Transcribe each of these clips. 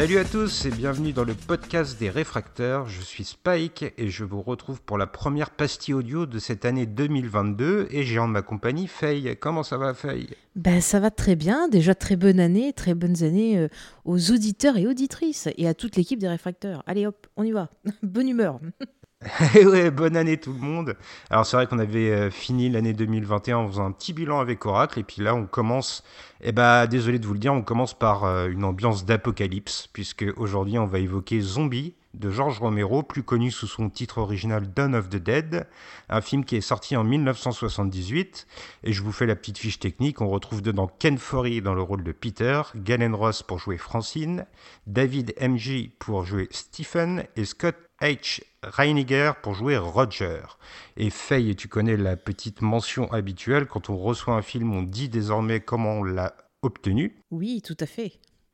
Salut à tous et bienvenue dans le podcast des réfracteurs. Je suis Spike et je vous retrouve pour la première pastille audio de cette année 2022 et j'ai en ma compagnie Faye. Comment ça va Faye? Ben, ça va très bien. Déjà, très bonne année, très bonnes années euh, aux auditeurs et auditrices et à toute l'équipe des réfracteurs. Allez hop, on y va. bonne humeur. Eh ouais, bonne année tout le monde. Alors c'est vrai qu'on avait euh, fini l'année 2021 en faisant un petit bilan avec Oracle et puis là on commence, eh ben désolé de vous le dire, on commence par euh, une ambiance d'apocalypse puisque aujourd'hui on va évoquer Zombie de George Romero, plus connu sous son titre original Dawn of the Dead, un film qui est sorti en 1978 et je vous fais la petite fiche technique, on retrouve dedans Ken Foree dans le rôle de Peter, Galen Ross pour jouer Francine, David M.J. pour jouer Stephen et Scott H. Reiniger pour jouer Roger. Et Faye, tu connais la petite mention habituelle, quand on reçoit un film, on dit désormais comment on l'a obtenu. Oui, tout à fait.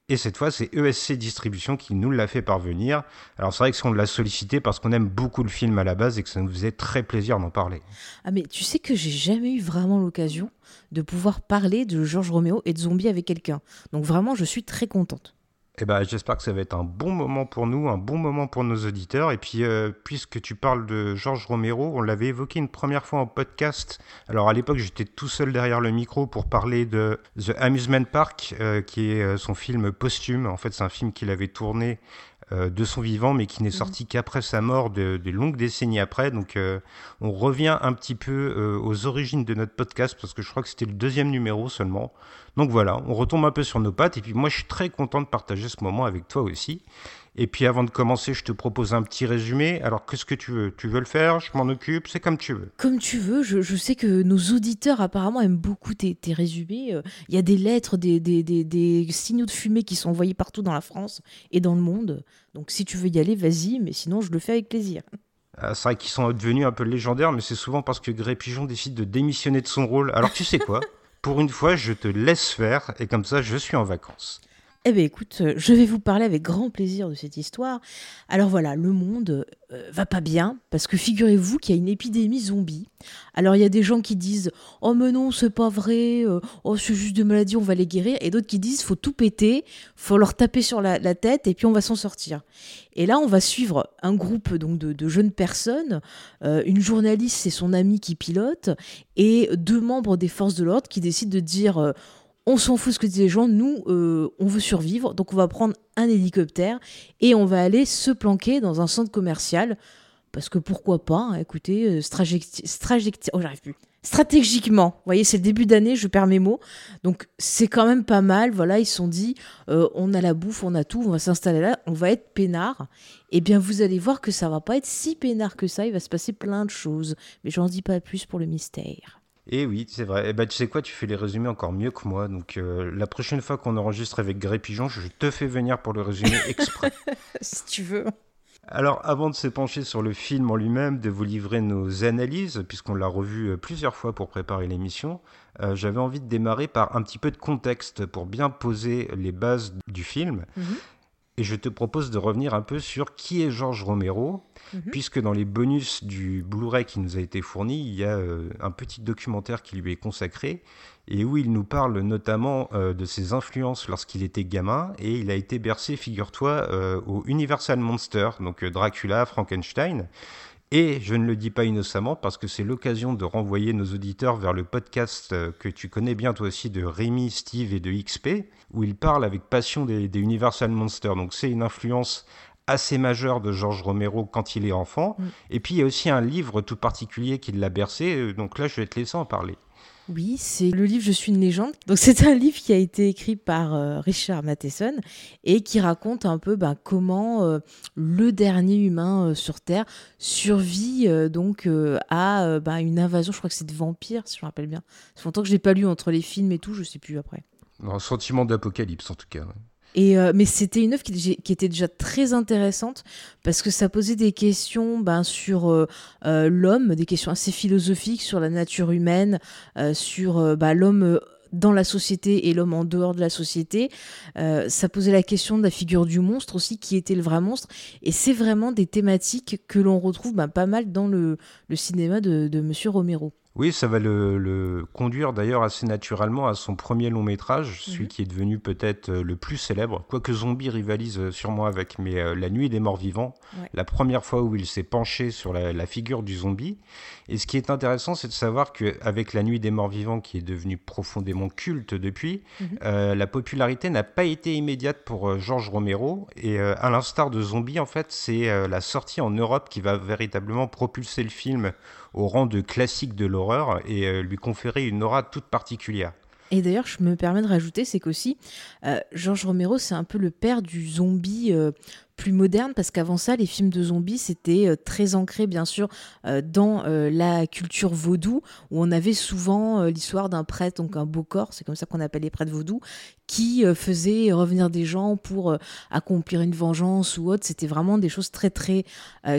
Et cette fois, c'est ESC Distribution qui nous l'a fait parvenir. Alors c'est vrai que si on l'a sollicité parce qu'on aime beaucoup le film à la base et que ça nous faisait très plaisir d'en parler. Ah mais tu sais que j'ai jamais eu vraiment l'occasion de pouvoir parler de Georges Roméo et de zombies avec quelqu'un. Donc vraiment, je suis très contente. Eh ben, j'espère que ça va être un bon moment pour nous, un bon moment pour nos auditeurs. Et puis, euh, puisque tu parles de Georges Romero, on l'avait évoqué une première fois en podcast. Alors, à l'époque, j'étais tout seul derrière le micro pour parler de The Amusement Park, euh, qui est euh, son film posthume. En fait, c'est un film qu'il avait tourné de son vivant, mais qui n'est sorti qu'après sa mort, de, de longues décennies après. Donc, euh, on revient un petit peu euh, aux origines de notre podcast, parce que je crois que c'était le deuxième numéro seulement. Donc voilà, on retombe un peu sur nos pattes, et puis moi, je suis très content de partager ce moment avec toi aussi. Et puis avant de commencer, je te propose un petit résumé. Alors, qu'est-ce que tu veux? Tu veux le faire? Je m'en occupe C'est comme tu veux. Comme tu veux, je, je sais que nos auditeurs apparemment aiment beaucoup tes, tes résumés. Euh, Il y a des lettres, des, des, des, des signaux de fumée qui sont envoyés partout dans la France et dans le monde. Donc si tu veux y aller, vas-y, mais sinon je le fais avec plaisir. Ah, c'est vrai qu'ils sont devenus un peu légendaires, mais c'est souvent parce que Gré Pigeon décide de démissionner de son rôle. Alors tu sais quoi? Pour une fois, je te laisse faire, et comme ça, je suis en vacances. Eh bien écoute, euh, je vais vous parler avec grand plaisir de cette histoire. Alors voilà, le monde euh, va pas bien parce que figurez-vous qu'il y a une épidémie zombie. Alors il y a des gens qui disent "Oh mais non, c'est pas vrai. euh, oh c'est juste des maladies, on va les guérir" et d'autres qui disent "Faut tout péter, faut leur taper sur la, tête et puis on va s'en sortir." Et là, on va suivre un groupe de, jeunes personnes, euh, une journaliste et son ami qui pilote et deux membres des forces de l'ordre qui décident de dire on s'en fout ce que disent les gens, nous, euh, on veut survivre, donc on va prendre un hélicoptère et on va aller se planquer dans un centre commercial. Parce que pourquoi pas, hein, écoutez, euh, oh. Stratégiquement, vous voyez, c'est le début d'année, je perds mes mots. Donc c'est quand même pas mal, voilà, ils se sont dit, euh, on a la bouffe, on a tout, on va s'installer là, on va être peinard. Eh bien, vous allez voir que ça va pas être si peinard que ça, il va se passer plein de choses. Mais j'en dis pas plus pour le mystère. Et oui, c'est vrai. Et bah, tu sais quoi, tu fais les résumés encore mieux que moi. Donc, euh, la prochaine fois qu'on enregistre avec Gré Pigeon, je te fais venir pour le résumé exprès. si tu veux. Alors, avant de se pencher sur le film en lui-même, de vous livrer nos analyses, puisqu'on l'a revu euh, plusieurs fois pour préparer l'émission, euh, j'avais envie de démarrer par un petit peu de contexte pour bien poser les bases du film. Mhm. Et je te propose de revenir un peu sur qui est Georges Romero, Mhm. puisque dans les bonus du Blu-ray qui nous a été fourni, il y a euh, un petit documentaire qui lui est consacré, et où il nous parle notamment euh, de ses influences lorsqu'il était gamin, et il a été bercé, figure-toi, euh, au Universal Monster, donc euh, Dracula, Frankenstein. Et je ne le dis pas innocemment parce que c'est l'occasion de renvoyer nos auditeurs vers le podcast euh, que tu connais bien toi aussi de Rémi, Steve et de XP, où il parle avec passion des, des Universal Monsters. Donc c'est une influence assez majeure de Georges Romero quand il est enfant. Mm. Et puis il y a aussi un livre tout particulier qui l'a bercé, euh, donc là je vais te laisser en parler. Oui, c'est le livre Je suis une légende. Donc c'est un livre qui a été écrit par euh, Richard Matheson et qui raconte un peu ben, comment euh, le dernier humain euh, sur Terre survit donc à ben, une invasion. Je crois que c'est de vampires, si je me rappelle bien. Fait longtemps que je l'ai pas lu entre les films et tout, je sais plus après. Un sentiment d'apocalypse en tout cas. Euh, mais c'était une œuvre qui, était déjà très intéressante parce que ça posait des questions ben, sur euh, euh, l'homme, des questions assez philosophiques sur la nature humaine, sur ben, l'homme dans la société et l'homme en dehors de la société. ça posait la question de la figure du monstre aussi, qui était le vrai monstre. Et c'est vraiment des thématiques que l'on retrouve ben, pas mal dans le, le cinéma de, de Monsieur Romero. Oui, ça va le, conduire d'ailleurs assez naturellement à son premier long métrage, celui mhm. qui est devenu peut-être euh, le plus célèbre, quoique Zombie rivalise euh, sûrement avec, mais euh, La Nuit des Morts Vivants, la première fois où il s'est penché sur la, figure du zombie. Et ce qui est intéressant, c'est de savoir qu'avec La Nuit des Morts Vivants, qui est devenu profondément culte depuis, mhm. la popularité n'a pas été immédiate pour Georges Romero. Et à l'instar de Zombie, en fait, c'est la sortie en Europe qui va véritablement propulser le film au rang de classique de l'horreur et euh, lui conférer une aura toute particulière. Et d'ailleurs, je me permets de rajouter, c'est qu'aussi, euh, Georges Romero, c'est un peu le père du zombie euh, plus moderne parce qu'avant ça, les films de zombies, c'était euh, très ancré, bien sûr, dans la culture vaudou, où on avait souvent l'histoire d'un prêtre, donc un beau corps, c'est comme ça qu'on appelle les prêtres vaudous, qui faisait revenir des gens pour accomplir une vengeance ou autre. C'était vraiment des choses très, très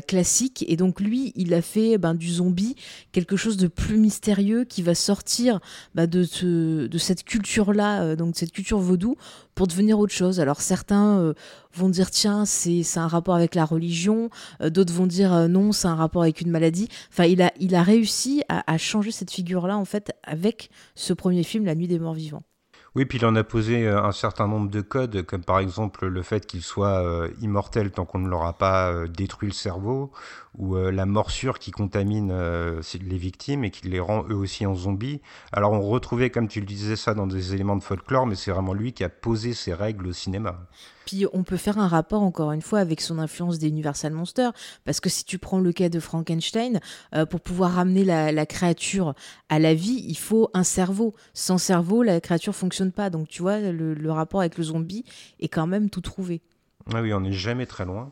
classiques. Et donc, lui, il a fait ben, du zombie quelque chose de plus mystérieux qui va sortir ben, de, de cette culture-là, donc de cette culture vaudou, pour devenir autre chose. Alors, certains vont dire tiens c'est un rapport avec la religion, euh, d'autres vont dire euh, non c'est un rapport avec une maladie. Enfin il a, il a réussi à, à changer cette figure là en fait avec ce premier film La Nuit des Morts Vivants. Oui, puis il en a posé euh, un certain nombre de codes, comme par exemple le fait qu'il soit euh, immortel tant qu'on ne l'aura pas euh, détruit le cerveau, ou la morsure qui contamine les victimes et qui les rend eux aussi en zombies. Alors on retrouvait, comme tu le disais, ça dans des éléments de folklore, mais c'est vraiment lui qui a posé ces règles au cinéma. Puis on peut faire un rapport, encore une fois, avec son influence des Universal Monsters, parce que si tu prends le cas de Frankenstein, pour pouvoir ramener la, la créature à la vie, il faut un cerveau. Sans cerveau, la créature fonctionne pas. Donc tu vois, le, rapport avec le zombie est quand même tout trouvé. Ah oui, on n'est jamais très loin.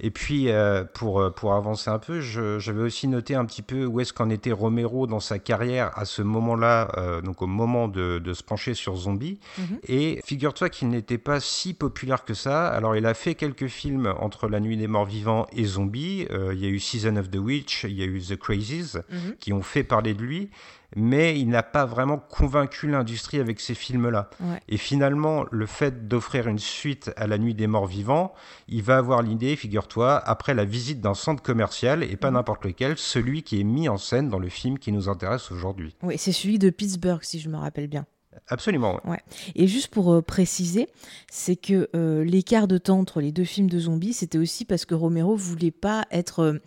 Et puis, euh, pour, euh, pour avancer un peu, j'avais aussi noté un petit peu où est-ce qu'en était Romero dans sa carrière à ce moment-là, euh, donc au moment de, de, se pencher sur Zombie. Mhm. Et figure-toi qu'il n'était pas si populaire que ça. Alors, il a fait quelques films entre La Nuit des Morts Vivants et Zombie. il y a eu Season of the Witch, il y a eu The Crazies, mhm. qui ont fait parler de lui mais il n'a pas vraiment convaincu l'industrie avec ces films-là. Et finalement, le fait d'offrir une suite à La Nuit des Morts Vivants, il va avoir l'idée, figure-toi, après la visite d'un centre commercial, et pas mhm. n'importe lequel, celui qui est mis en scène dans le film qui nous intéresse aujourd'hui. Oui, c'est celui de Pittsburgh, si je me rappelle bien. Absolument. Ouais. Et juste pour euh, préciser, c'est que euh, l'écart de temps entre les deux films de zombies, c'était aussi parce que Romero voulait pas être euh,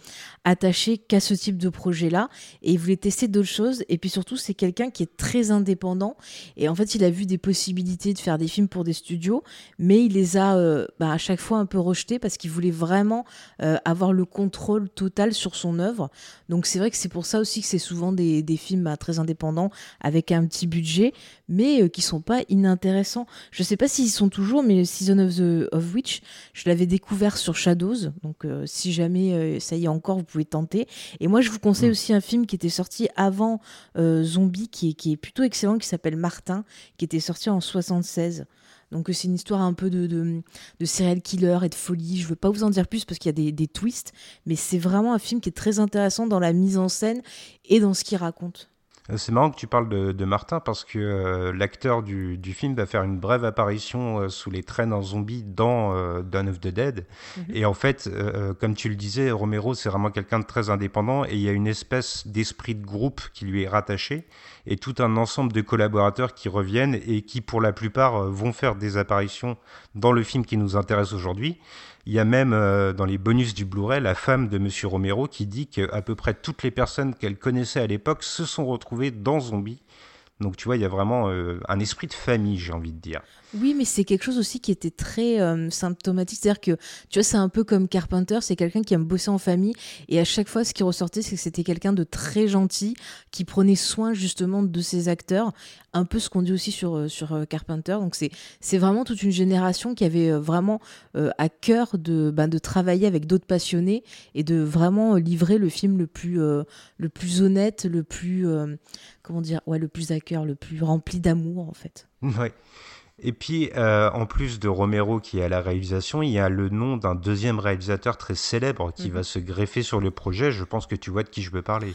attaché qu'à ce type de projet-là et il voulait tester d'autres choses. Et puis surtout, c'est quelqu'un qui est très indépendant et en fait, il a vu des possibilités de faire des films pour des studios, mais il les a bah, à chaque fois un peu rejetés parce qu'il voulait vraiment avoir le contrôle total sur son œuvre. Donc c'est vrai que c'est pour ça aussi que c'est souvent des, des films bah, très indépendants avec un petit budget euh, qui sont pas inintéressants. Je sais pas s'ils sont toujours, mais Season of the of Witch, je l'avais découvert sur Shadows, donc euh, si jamais euh, ça y est encore, vous pouvez tenter. Et moi, je vous conseille mm. aussi un film qui était sorti avant Zombie, qui est, qui est plutôt excellent, qui s'appelle Martin, qui était sorti en 76. Donc c'est une histoire un peu de, de, de, serial killer et de folie. Je veux pas vous en dire plus parce qu'il y a des, des twists, mais c'est vraiment un film qui est très intéressant dans la mise en scène et dans ce qu'il raconte. Euh, c'est marrant que tu parles de, Martin parce que euh, l'acteur du, film va faire une brève apparition euh, sous les traînes en zombie dans Dawn of the Dead. Mhm. Et en fait, comme tu le disais, Romero, c'est vraiment quelqu'un de très indépendant et il y a une espèce d'esprit de groupe qui lui est rattaché et tout un ensemble de collaborateurs qui reviennent et qui, pour la plupart, vont faire des apparitions dans le film qui nous intéresse aujourd'hui. Il y a même euh, dans les bonus du Blu-ray la femme de Monsieur Romero qui dit qu'à peu près toutes les personnes qu'elle connaissait à l'époque se sont retrouvées dans Zombie. Donc tu vois, il y a vraiment euh, un esprit de famille, j'ai envie de dire. Oui, mais c'est quelque chose aussi qui était très euh, symptomatique. C'est-à-dire que, tu vois, c'est un peu comme Carpenter, c'est quelqu'un qui aime bosser en famille. Et à chaque fois, ce qui ressortait, c'est que c'était quelqu'un de très gentil, qui prenait soin justement de ses acteurs. Un peu ce qu'on dit aussi sur, euh, sur euh, Carpenter. Donc, c'est, vraiment toute une génération qui avait vraiment à cœur de, ben, de travailler avec d'autres passionnés et de vraiment livrer le film le plus, le plus honnête, le plus, comment dire, ouais, le plus à cœur, le plus rempli d'amour, en fait. Ouais. Et puis, euh, en plus de Romero qui est à la réalisation, il y a le nom d'un deuxième réalisateur très célèbre qui va se greffer sur le projet. Je pense que tu vois de qui je veux parler.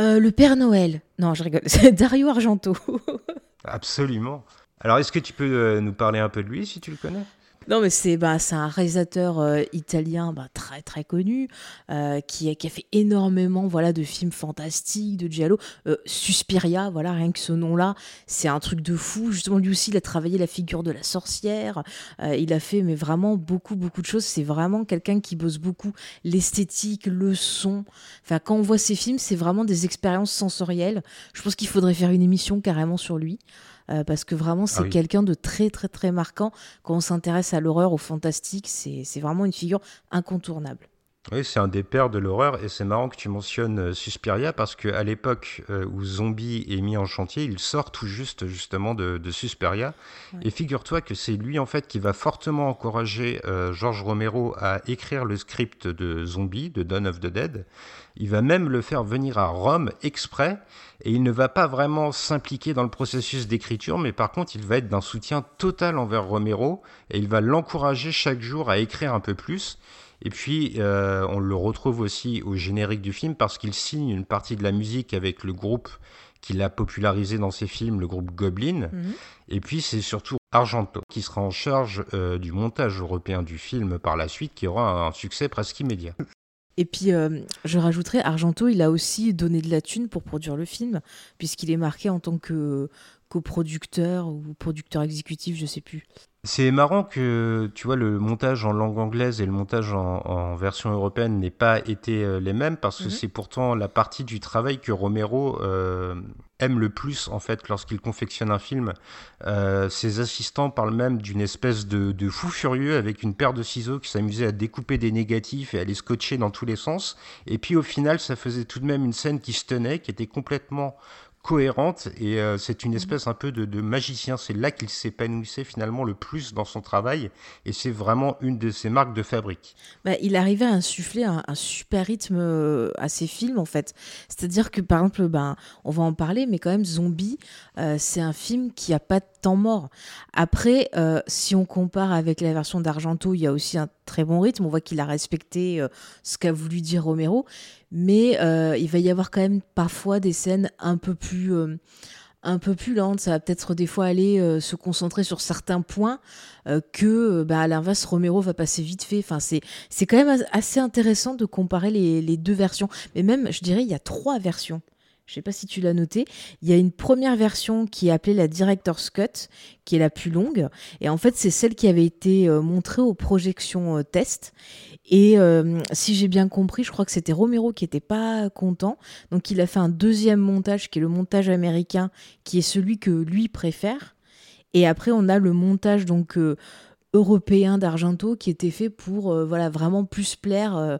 Euh, le Père Noël. Non, je rigole. C'est Dario Argento. Absolument. Alors, est-ce que tu peux euh, nous parler un peu de lui si tu le connais? Non, mais c'est bah, un réalisateur euh, italien bah, très très connu euh, qui, a- fait énormément voilà de films fantastiques, de giallo. Euh, Suspiria, voilà, rien que ce nom-là, c'est un truc de fou. Justement, lui aussi, il a travaillé la figure de la sorcière. Il a fait mais vraiment beaucoup beaucoup de choses. C'est vraiment quelqu'un qui bosse beaucoup l'esthétique, le son. Enfin, quand on voit ses films, c'est vraiment des expériences sensorielles. Je pense qu'il faudrait faire une émission carrément sur lui. Euh, parce que vraiment, c'est oui. quelqu'un de très, très, très marquant quand on s'intéresse à l'horreur, au fantastique, c'est c'est vraiment une figure incontournable. Oui, c'est un des pères de l'horreur et c'est marrant que tu mentionnes euh, Suspiria parce qu'à l'époque euh, où Zombie est mis en chantier, il sort tout juste justement de, de Suspiria. Et figure-toi que c'est lui en fait qui va fortement encourager euh, George Romero à écrire le script de Zombie, de Dawn of the Dead. Il va même le faire venir à Rome exprès et il ne va pas vraiment s'impliquer dans le processus d'écriture, mais par contre il va être d'un soutien total envers Romero et il va l'encourager chaque jour à écrire un peu plus. Et puis, euh, on le retrouve aussi au générique du film parce qu'il signe une partie de la musique avec le groupe qu'il a popularisé dans ses films, le groupe Goblin. Mhm. Et puis, c'est surtout Argento qui sera en charge euh, du montage européen du film par la suite, qui aura un succès presque immédiat. Et puis, euh, je rajouterais, Argento, il a aussi donné de la thune pour produire le film, puisqu'il est marqué en tant que coproducteur ou producteur exécutif, je sais plus. C'est marrant que, tu vois, le montage en langue anglaise et le montage en, en version européenne n'aient pas été euh, les mêmes parce que Mhm. c'est pourtant la partie du travail que Romero euh, aime le plus, en fait, lorsqu'il confectionne un film. Euh, ses assistants parlent même d'une espèce de, de fou furieux avec une paire de ciseaux qui s'amusait à découper des négatifs et à les scotcher dans tous les sens. Et puis au final, ça faisait tout de même une scène qui se tenait, qui était complètement cohérente et euh, c'est une espèce un peu de, de magicien. C'est là qu'il s'épanouissait finalement le plus dans son travail et c'est vraiment une de ses marques de fabrique. Bah, il arrivait à insuffler un, un super rythme euh, à ses films, en fait. C'est-à-dire que, par exemple, ben, on va en parler, mais quand même, Zombie, euh, c'est un film qui a pas de temps mort. Après, euh, si on compare avec la version d'Argento, il y a aussi un très bon rythme. On voit qu'il a respecté euh, ce qu'a voulu dire Romero, mais euh, il va y avoir quand même parfois des scènes un peu plus... un peu plus lentes, ça va peut-être des fois aller se concentrer sur certains points que, bah, à l'inverse, Romero va passer vite fait. Enfin, c'est c'est quand même as- assez intéressant de comparer les deux versions. Mais même, je dirais, il y a trois versions. Je sais pas si tu l'as noté. Il y a une première version qui est appelée la Director's Cut, qui est la plus longue. Et en fait, c'est celle qui avait été euh, montrée aux projections euh, test. Et euh, si j'ai bien compris, je crois que c'était Romero qui était pas content. Donc, il a fait un deuxième montage, qui est le montage américain, qui est celui que lui préfère. Et après, on a le montage donc européen d'Argento qui était fait pour euh, voilà vraiment plus plaire euh,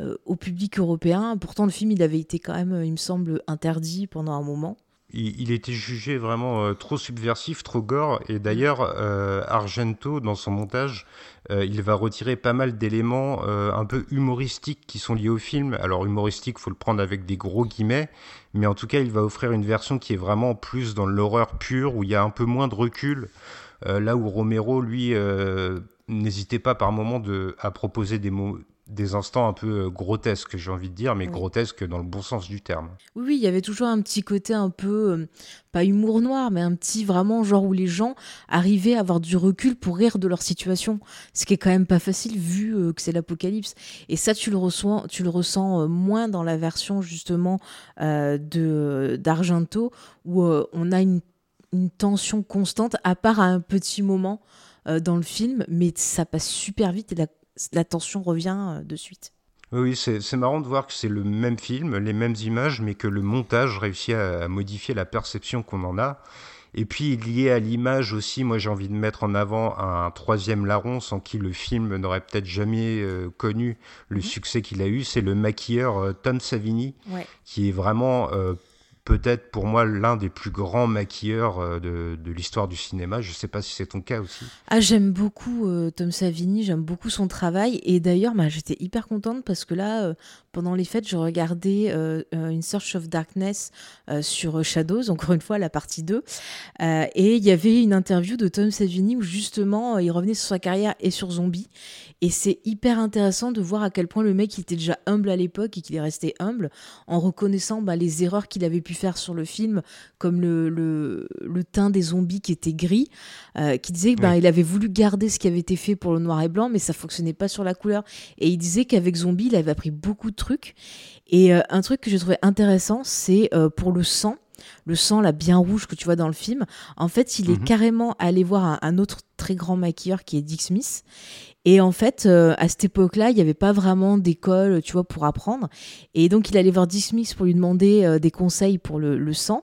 euh, au public européen. Pourtant, le film il avait été quand même, il me semble, interdit pendant un moment. Il, était jugé vraiment trop subversif, trop gore et d'ailleurs Argento dans son montage, il va retirer pas mal d'éléments un peu humoristiques qui sont liés au film. Alors humoristique, faut le prendre avec des gros guillemets, mais en tout cas, il va offrir une version qui est vraiment plus dans l'horreur pure où il y a un peu moins de recul. Euh, là où Romero, lui, euh, n'hésitait pas par moment de, à proposer des mots, des instants un peu euh, grotesques, j'ai envie de dire, mais Oui. grotesques dans le bon sens du terme. Oui, oui, il y avait toujours un petit côté un peu, pas humour noir, mais un petit vraiment genre où les gens arrivaient à avoir du recul pour rire de leur situation. Ce qui est quand même pas facile vu que c'est l'apocalypse. Et ça, tu le, reçois, tu le ressens moins dans la version justement euh, de d'Argento, où euh, on a une, une tension constante, à part à un petit moment euh, dans le film, mais ça passe super vite et la, la tension revient euh, de suite. Oui, c'est marrant de voir que c'est le même film, les mêmes images, mais que le montage réussit à, à modifier la perception qu'on en a. Et puis, lié à l'image aussi, moi j'ai envie de mettre en avant un troisième larron sans qui le film n'aurait peut-être jamais euh, connu le Mhm. succès qu'il a eu, c'est le maquilleur euh, Tom Savini, Ouais. qui est vraiment euh, peut-être pour moi l'un des plus grands maquilleurs euh, de, l'histoire du cinéma. Je sais pas si c'est ton cas aussi. Ah, j'aime beaucoup euh, Tom Savini, j'aime beaucoup son travail. Et d'ailleurs, bah, j'étais hyper contente parce que là, euh, pendant les fêtes, je regardais euh, une Search of Darkness sur Shadows, encore une fois, la partie 2. Euh, et il y avait une interview de Tom Savini où justement, il revenait sur sa carrière et sur Zombie. Et c'est hyper intéressant de voir à quel point le mec était déjà humble à l'époque et qu'il est resté humble en reconnaissant bah, les erreurs qu'il avait pu faire sur le film, comme le, le, le teint des zombies qui était gris, euh, qui disait qu'il Oui. il avait voulu garder ce qui avait été fait pour le noir et blanc, mais ça fonctionnait pas sur la couleur. Et il disait qu'avec Zombie, il avait appris beaucoup de trucs. Et euh, un truc que j'ai trouvé intéressant, c'est euh, pour le sang. Le sang, là, bien rouge que tu vois dans le film. En fait, il est Mhm. carrément allé voir un, un autre très grand maquilleur qui est Dick Smith. Et en fait, euh, à cette époque-là, il n'y avait pas vraiment d'école, tu vois, pour apprendre. Et donc, il allait voir Dick Smith pour lui demander euh, des conseils pour le, le sang.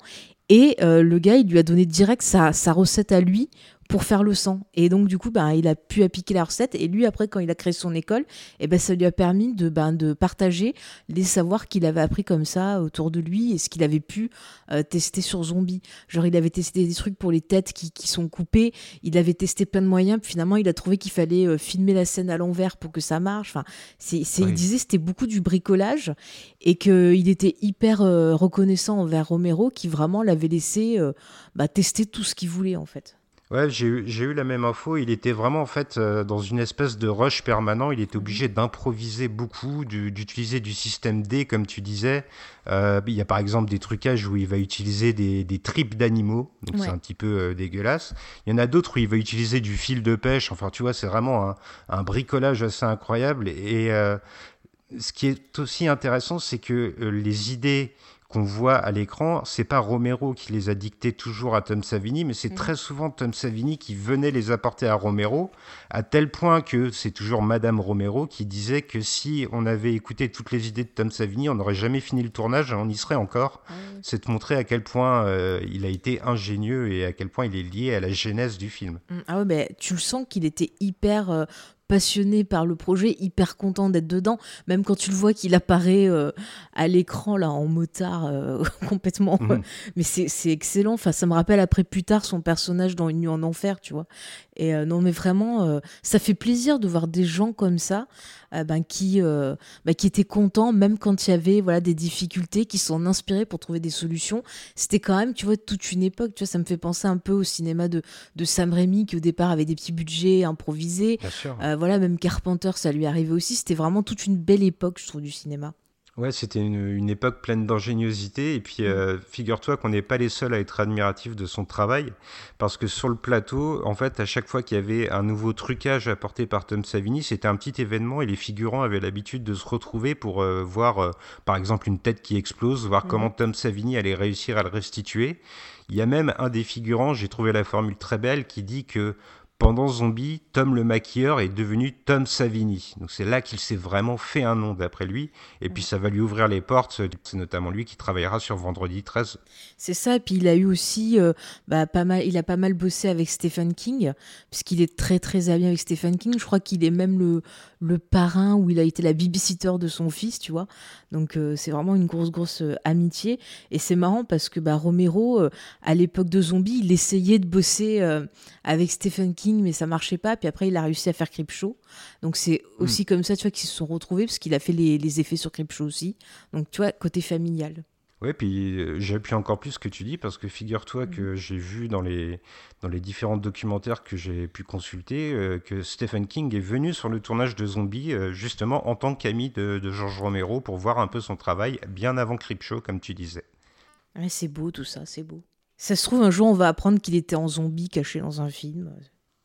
Et euh, le gars, il lui a donné direct sa, sa recette à lui pour faire le sang. Et donc, du coup, ben, il a pu appliquer la recette. Et lui, après, quand il a créé son école, eh ben, ça lui a permis de, ben, de partager les savoirs qu'il avait appris comme ça autour de lui et ce qu'il avait pu euh, tester sur zombie. Genre, il avait testé des trucs pour les têtes qui, qui sont coupées. Il avait testé plein de moyens. Puis finalement, il a trouvé qu'il fallait euh, filmer la scène à l'envers pour que ça marche. Enfin, c'est, c'est, Oui. il disait que c'était beaucoup du bricolage et qu'il était hyper euh, reconnaissant envers Romero qui vraiment l'avait laissé bah, tester tout ce qu'il voulait en fait. Ouais, j'ai eu, j'ai eu la même info. Il était vraiment en fait euh, dans une espèce de rush permanent. Il était obligé d'improviser beaucoup, du- d'utiliser du système D, comme tu disais. Euh, il y a par exemple des trucages où il va utiliser des, des tripes d'animaux, donc Ouais. c'est un petit peu euh, dégueulasse. Il y en a d'autres où il va utiliser du fil de pêche. Enfin, tu vois, c'est vraiment un, un bricolage assez incroyable. Et ce qui est aussi intéressant, c'est que les idées qu'on voit à l'écran, c'est pas Romero qui les a dictées toujours à Tom Savini, mais c'est Mhm. très souvent Tom Savini qui venait les apporter à Romero, à tel point que c'est toujours Madame Romero qui disait que si on avait écouté toutes les idées de Tom Savini, on n'aurait jamais fini le tournage, et on y serait encore. C'est de montrer à quel point euh, il a été ingénieux et à quel point il est lié à la genèse du film. Mm, Ah ouais, ben, tu le sens qu'il était hyper euh, passionné par le projet, hyper content d'être dedans, même quand tu le vois qu'il apparaît euh, à l'écran là en motard euh, complètement. Mhm. euh, mais c'est excellent. Enfin, ça me rappelle après plus tard son personnage dans Une nuit en enfer, tu vois. Et euh, non, mais vraiment, ça fait plaisir de voir des gens comme ça, ben, qui, ben, qui étaient contents, même quand il y avait voilà des difficultés, qui s'en inspiraient pour trouver des solutions. C'était quand même, tu vois, toute une époque. Tu vois, ça me fait penser un peu au cinéma de de Sam Raimi qui au départ avait des petits budgets improvisés. Bien sûr. Voilà, même Carpenter, ça lui arrivait aussi. C'était vraiment toute une belle époque, je trouve, du cinéma. Ouais, c'était une, une époque pleine d'ingéniosité. Et puis, euh, figure-toi qu'on n'est pas les seuls à être admiratifs de son travail. Parce que sur le plateau, en fait, à chaque fois qu'il y avait un nouveau trucage apporté par Tom Savini, c'était un petit événement et les figurants avaient l'habitude de se retrouver pour euh, voir, euh, par exemple, une tête qui explose, voir Mhm. comment Tom Savini allait réussir à le restituer. Il y a même un des figurants, j'ai trouvé la formule très belle, qui dit que pendant Zombie, Tom le maquilleur est devenu Tom Savini. Donc c'est là qu'il s'est vraiment fait un nom d'après lui. Et puis ça va lui ouvrir les portes. C'est notamment lui qui travaillera sur Vendredi 13. C'est ça. Et puis il a eu aussi, euh, bah, pas mal, il a pas mal bossé avec Stephen King, puisqu'il est très très ami avec Stephen King. Je crois qu'il est même le, le parrain où il a été la babysitter de son fils, tu vois. Donc euh, c'est vraiment une grosse grosse euh, amitié. Et c'est marrant parce que bah, Romero, euh, à l'époque de Zombie, il essayait de bosser avec Stephen King, mais ça marchait pas. Puis après, il a réussi à faire Creepshow. Donc c'est aussi comme ça, tu vois, qu'ils se sont retrouvés, parce qu'il a fait les, les effets sur Creepshow aussi. Donc tu vois, côté familial. Ouais, puis euh, j'appuie encore plus ce que tu dis parce que figure-toi que j'ai vu dans les, dans les différents documentaires que j'ai pu consulter euh, que Stephen King est venu sur le tournage de Zombie euh, justement en tant qu'ami de, de George Romero pour voir un peu son travail bien avant Creepshow, comme tu disais. Ouais, c'est beau tout ça, c'est beau. Ça se trouve, un jour, on va apprendre qu'il était en zombie caché dans un film.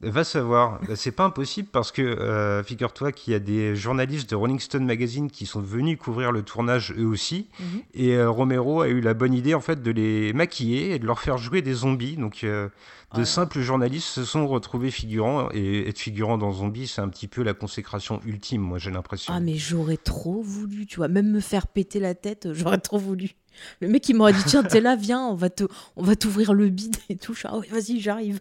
Va savoir, Bah, c'est pas impossible parce que euh, figure-toi qu'il y a des journalistes de Rolling Stone Magazine qui sont venus couvrir le tournage eux aussi, Mhm. et euh, Romero a eu la bonne idée en fait de les maquiller et de leur faire jouer des zombies. Donc euh, de simples journalistes se sont retrouvés figurants et être figurant dans Zombie, c'est un petit peu la consécration ultime, moi j'ai l'impression. Ah, mais j'aurais trop voulu, tu vois. Même me faire péter la tête, j'aurais trop voulu. Le mec, il m'aurait dit Tiens, t'es là, viens, on va te, on va t'ouvrir le bide et tout. Ah oui, vas-y, j'arrive.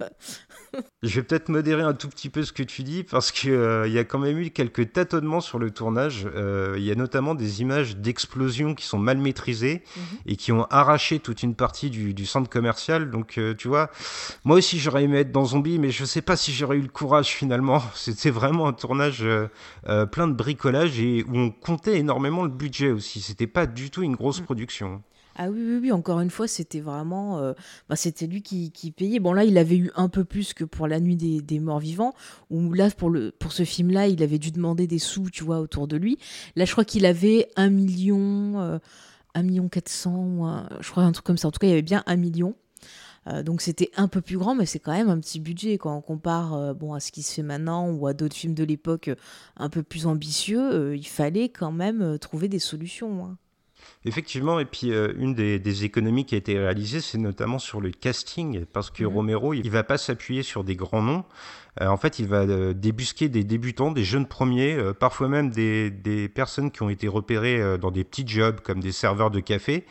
Je vais peut-être modérer un tout petit peu ce que tu dis parce qu'il euh, y a quand même eu quelques tâtonnements sur le tournage. Euh, Il y a notamment des images d'explosions qui sont mal maîtrisées Mhm. et qui ont arraché toute une partie du, du centre commercial. Donc, euh, tu vois, moi aussi j'aurais aimé être dans Zombie, mais je sais pas si j'aurais eu le courage finalement. C'était vraiment un tournage euh, euh, plein de bricolage et où on comptait énormément le budget aussi. C'était pas du tout une grosse Mm. production. Ah oui, oui, oui, encore une fois, c'était vraiment. euh, bah, c'était lui qui, payait. Bon, là, il avait eu un peu plus que pour La Nuit des, Morts Vivants, où là, pour, le, pour ce film-là, il avait dû demander des sous, tu vois, autour de lui. Là, je crois qu'il avait un million, euh, un million quatre cents, ou un- je crois un truc comme ça. En tout cas, il y avait bien un million. Euh, donc c'était un peu plus grand, mais c'est quand même un petit budget quand on compare euh, bon, à ce qui se fait maintenant ou à d'autres films de l'époque un peu plus ambitieux. il fallait quand même trouver des solutions. hein. Effectivement, et puis euh, une des, des économies qui a été réalisée, c'est notamment sur le casting, parce que Mhm. Romero, il va pas s'appuyer sur des grands noms. Euh, en fait, il va euh, débusquer des débutants, des jeunes premiers, parfois même des, des personnes qui ont été repérées dans des petits jobs comme des serveurs de café,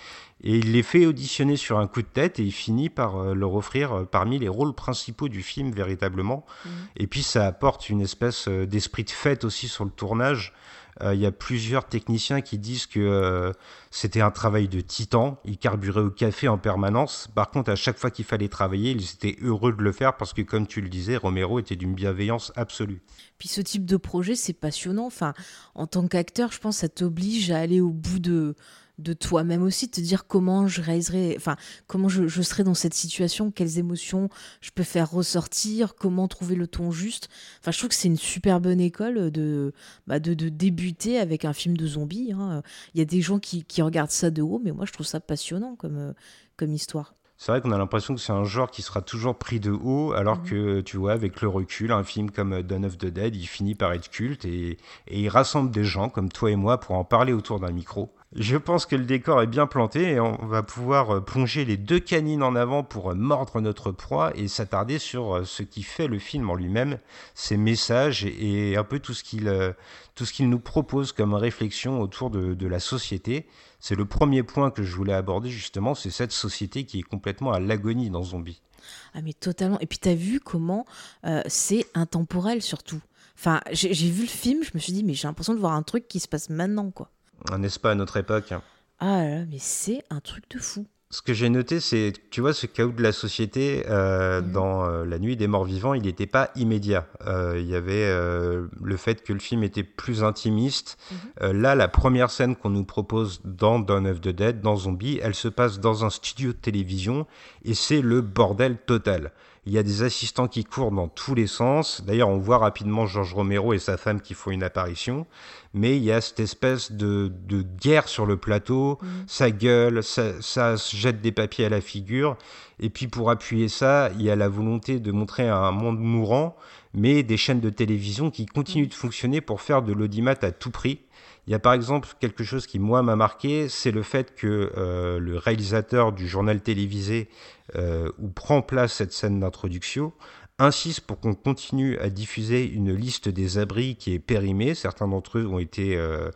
et il les fait auditionner sur un coup de tête, et il finit par leur offrir parmi les rôles principaux du film véritablement. Mhm. Et puis ça apporte une espèce d'esprit de fête aussi sur le tournage. Euh, Il y a plusieurs techniciens qui disent que euh, c'était un travail de titan. Ils carburaient au café en permanence. Par contre, à chaque fois qu'il fallait travailler, ils étaient heureux de le faire parce que, comme tu le disais, Romero était d'une bienveillance absolue. Puis ce type de projet, c'est passionnant. Enfin, en tant qu'acteur, je pense que ça t'oblige à aller au bout de, de toi-même aussi, de te dire comment je réaliserai, enfin, comment je, je serai dans cette situation, quelles émotions je peux faire ressortir, comment trouver le ton juste. Enfin, je trouve que c'est une super bonne école de, bah, de, de débuter avec un film de zombies. hein. Il y a des gens qui, qui regardent ça de haut, mais moi, je trouve ça passionnant comme, euh, comme histoire. C'est vrai qu'on a l'impression que c'est un genre qui sera toujours pris de haut, alors Mhm. que, tu vois, avec le recul, un film comme Dawn of the Dead, il finit par être culte et, et il rassemble des gens comme toi et moi pour en parler autour d'un micro. Je pense que le décor est bien planté et on va pouvoir euh, plonger les deux canines en avant pour euh, mordre notre proie et s'attarder sur euh, ce qui fait le film en lui-même, ses messages et un peu tout ce qu'il tout ce qu'il nous propose comme réflexion autour de, la société. C'est le premier point que je voulais aborder justement, c'est cette société qui est complètement à l'agonie dans Zombie. Ah mais totalement. Et puis t'as vu comment c'est intemporel surtout. Enfin, j'ai vu le film, je me suis dit mais j'ai l'impression de voir un truc qui se passe maintenant quoi. N'est-ce pas à notre époque Ah là mais c'est un truc de fou. Ce que j'ai noté, c'est, tu vois, ce chaos de la société euh, Mhm. dans euh, La Nuit des Morts Vivants, il n'était pas immédiat. Euh, Il y avait le fait que le film était plus intimiste. Mhm. Là, la première scène qu'on nous propose dans Dawn of the Dead, dans Zombie, elle se passe dans un studio de télévision et c'est le bordel total. Il y a des assistants qui courent dans tous les sens. D'ailleurs, on voit rapidement Georges Romero et sa femme qui font une apparition. Mais il y a cette espèce de, de guerre sur le plateau. Mhm. Ça gueule, ça, ça se jette des papiers à la figure. Et puis pour appuyer ça, il y a la volonté de montrer un monde mourant, mais des chaînes de télévision qui continuent de fonctionner pour faire de l'audimat à tout prix. Il y a par exemple quelque chose qui moi m'a marqué, c'est le fait que euh, le réalisateur du journal télévisé euh, où prend place cette scène d'introduction insiste pour qu'on continue à diffuser une liste des abris qui est périmée. Certains d'entre eux ont été euh,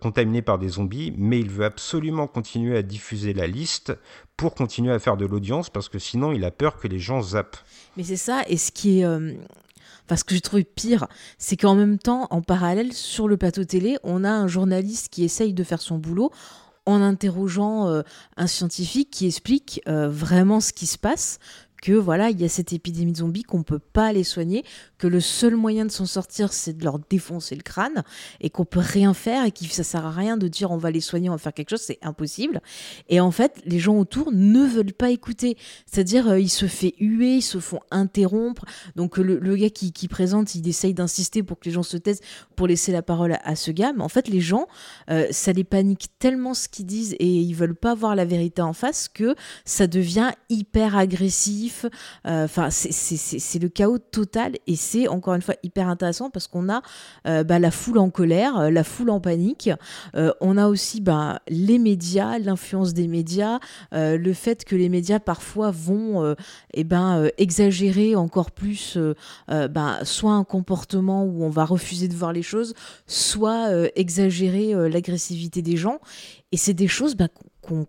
contaminés par des zombies, mais il veut absolument continuer à diffuser la liste pour continuer à faire de l'audience parce que sinon il a peur que les gens zappent. Mais c'est ça, et ce qui est. Enfin, ce que j'ai trouvé pire, c'est qu'en même temps, en parallèle, sur le plateau télé, on a un journaliste qui essaye de faire son boulot en interrogeant euh, un scientifique qui explique euh, vraiment ce qui se passe, que voilà, il y a cette épidémie de zombies qu'on peut pas aller soigner, que le seul moyen de s'en sortir, c'est de leur défoncer le crâne, et qu'on peut rien faire, et que ça sert à rien de dire on va les soigner, on va faire quelque chose, c'est impossible. Et en fait, les gens autour ne veulent pas écouter. C'est-à-dire, euh, il se fait huer, ils se font interrompre. Donc, euh, le, gars qui, présente, il essaye d'insister pour que les gens se taisent, pour laisser la parole à, à ce gars. Mais en fait, les gens, euh, ça les panique tellement ce qu'ils disent et ils veulent pas voir la vérité en face que ça devient hyper agressif. Euh, Enfin, c'est- le chaos total et c'est encore une fois hyper intéressant parce qu'on a euh, bah, la foule en colère, euh, la foule en panique. On a aussi bah, les médias, l'influence des médias, le fait que les médias parfois vont eh ben, exagérer encore plus bah, soit un comportement où on va refuser de voir les choses, soit exagérer l'agressivité des gens. Et c'est des choses bah,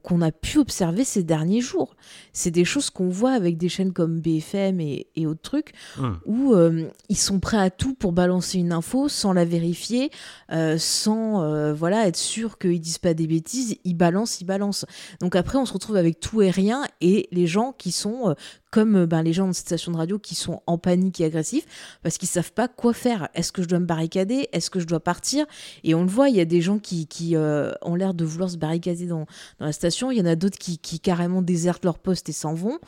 qu'on a pu observer ces derniers jours. C'est des choses qu'on voit avec des chaînes comme BFM et, autres trucs, Hum. où euh, ils sont prêts à tout pour balancer une info sans la vérifier, euh, sans euh, voilà être sûr qu'ils disent pas des bêtises, ils balancent, ils balancent. Donc après, on se retrouve avec tout et rien, et les gens qui sont comme ben, les gens de cette station de radio qui sont en panique et agressifs parce qu'ils savent pas quoi faire. Est-ce que je dois me barricader? Est-ce que je dois partir? Et on le voit, il y a des gens qui, qui euh, ont l'air de vouloir se barricader dans, dans la station. Il y en a d'autres qui, qui carrément désertent leur poste et s'en vont.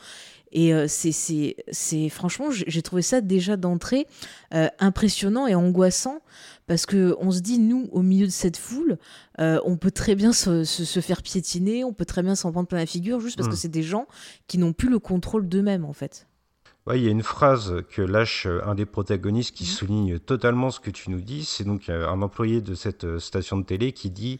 Et euh, c'est, franchement, j'ai trouvé ça déjà d'entrée euh, impressionnant et angoissant parce que on se dit nous au milieu de cette foule, euh, on peut très bien se, se- se faire piétiner, on peut très bien s'en prendre plein la figure juste parce que c'est des gens qui n'ont plus le contrôle d'eux-mêmes en fait. Ouais, il y a une phrase que lâche un des protagonistes qui Mhm. souligne totalement ce que tu nous dis. C'est donc un employé de cette station de télé qui dit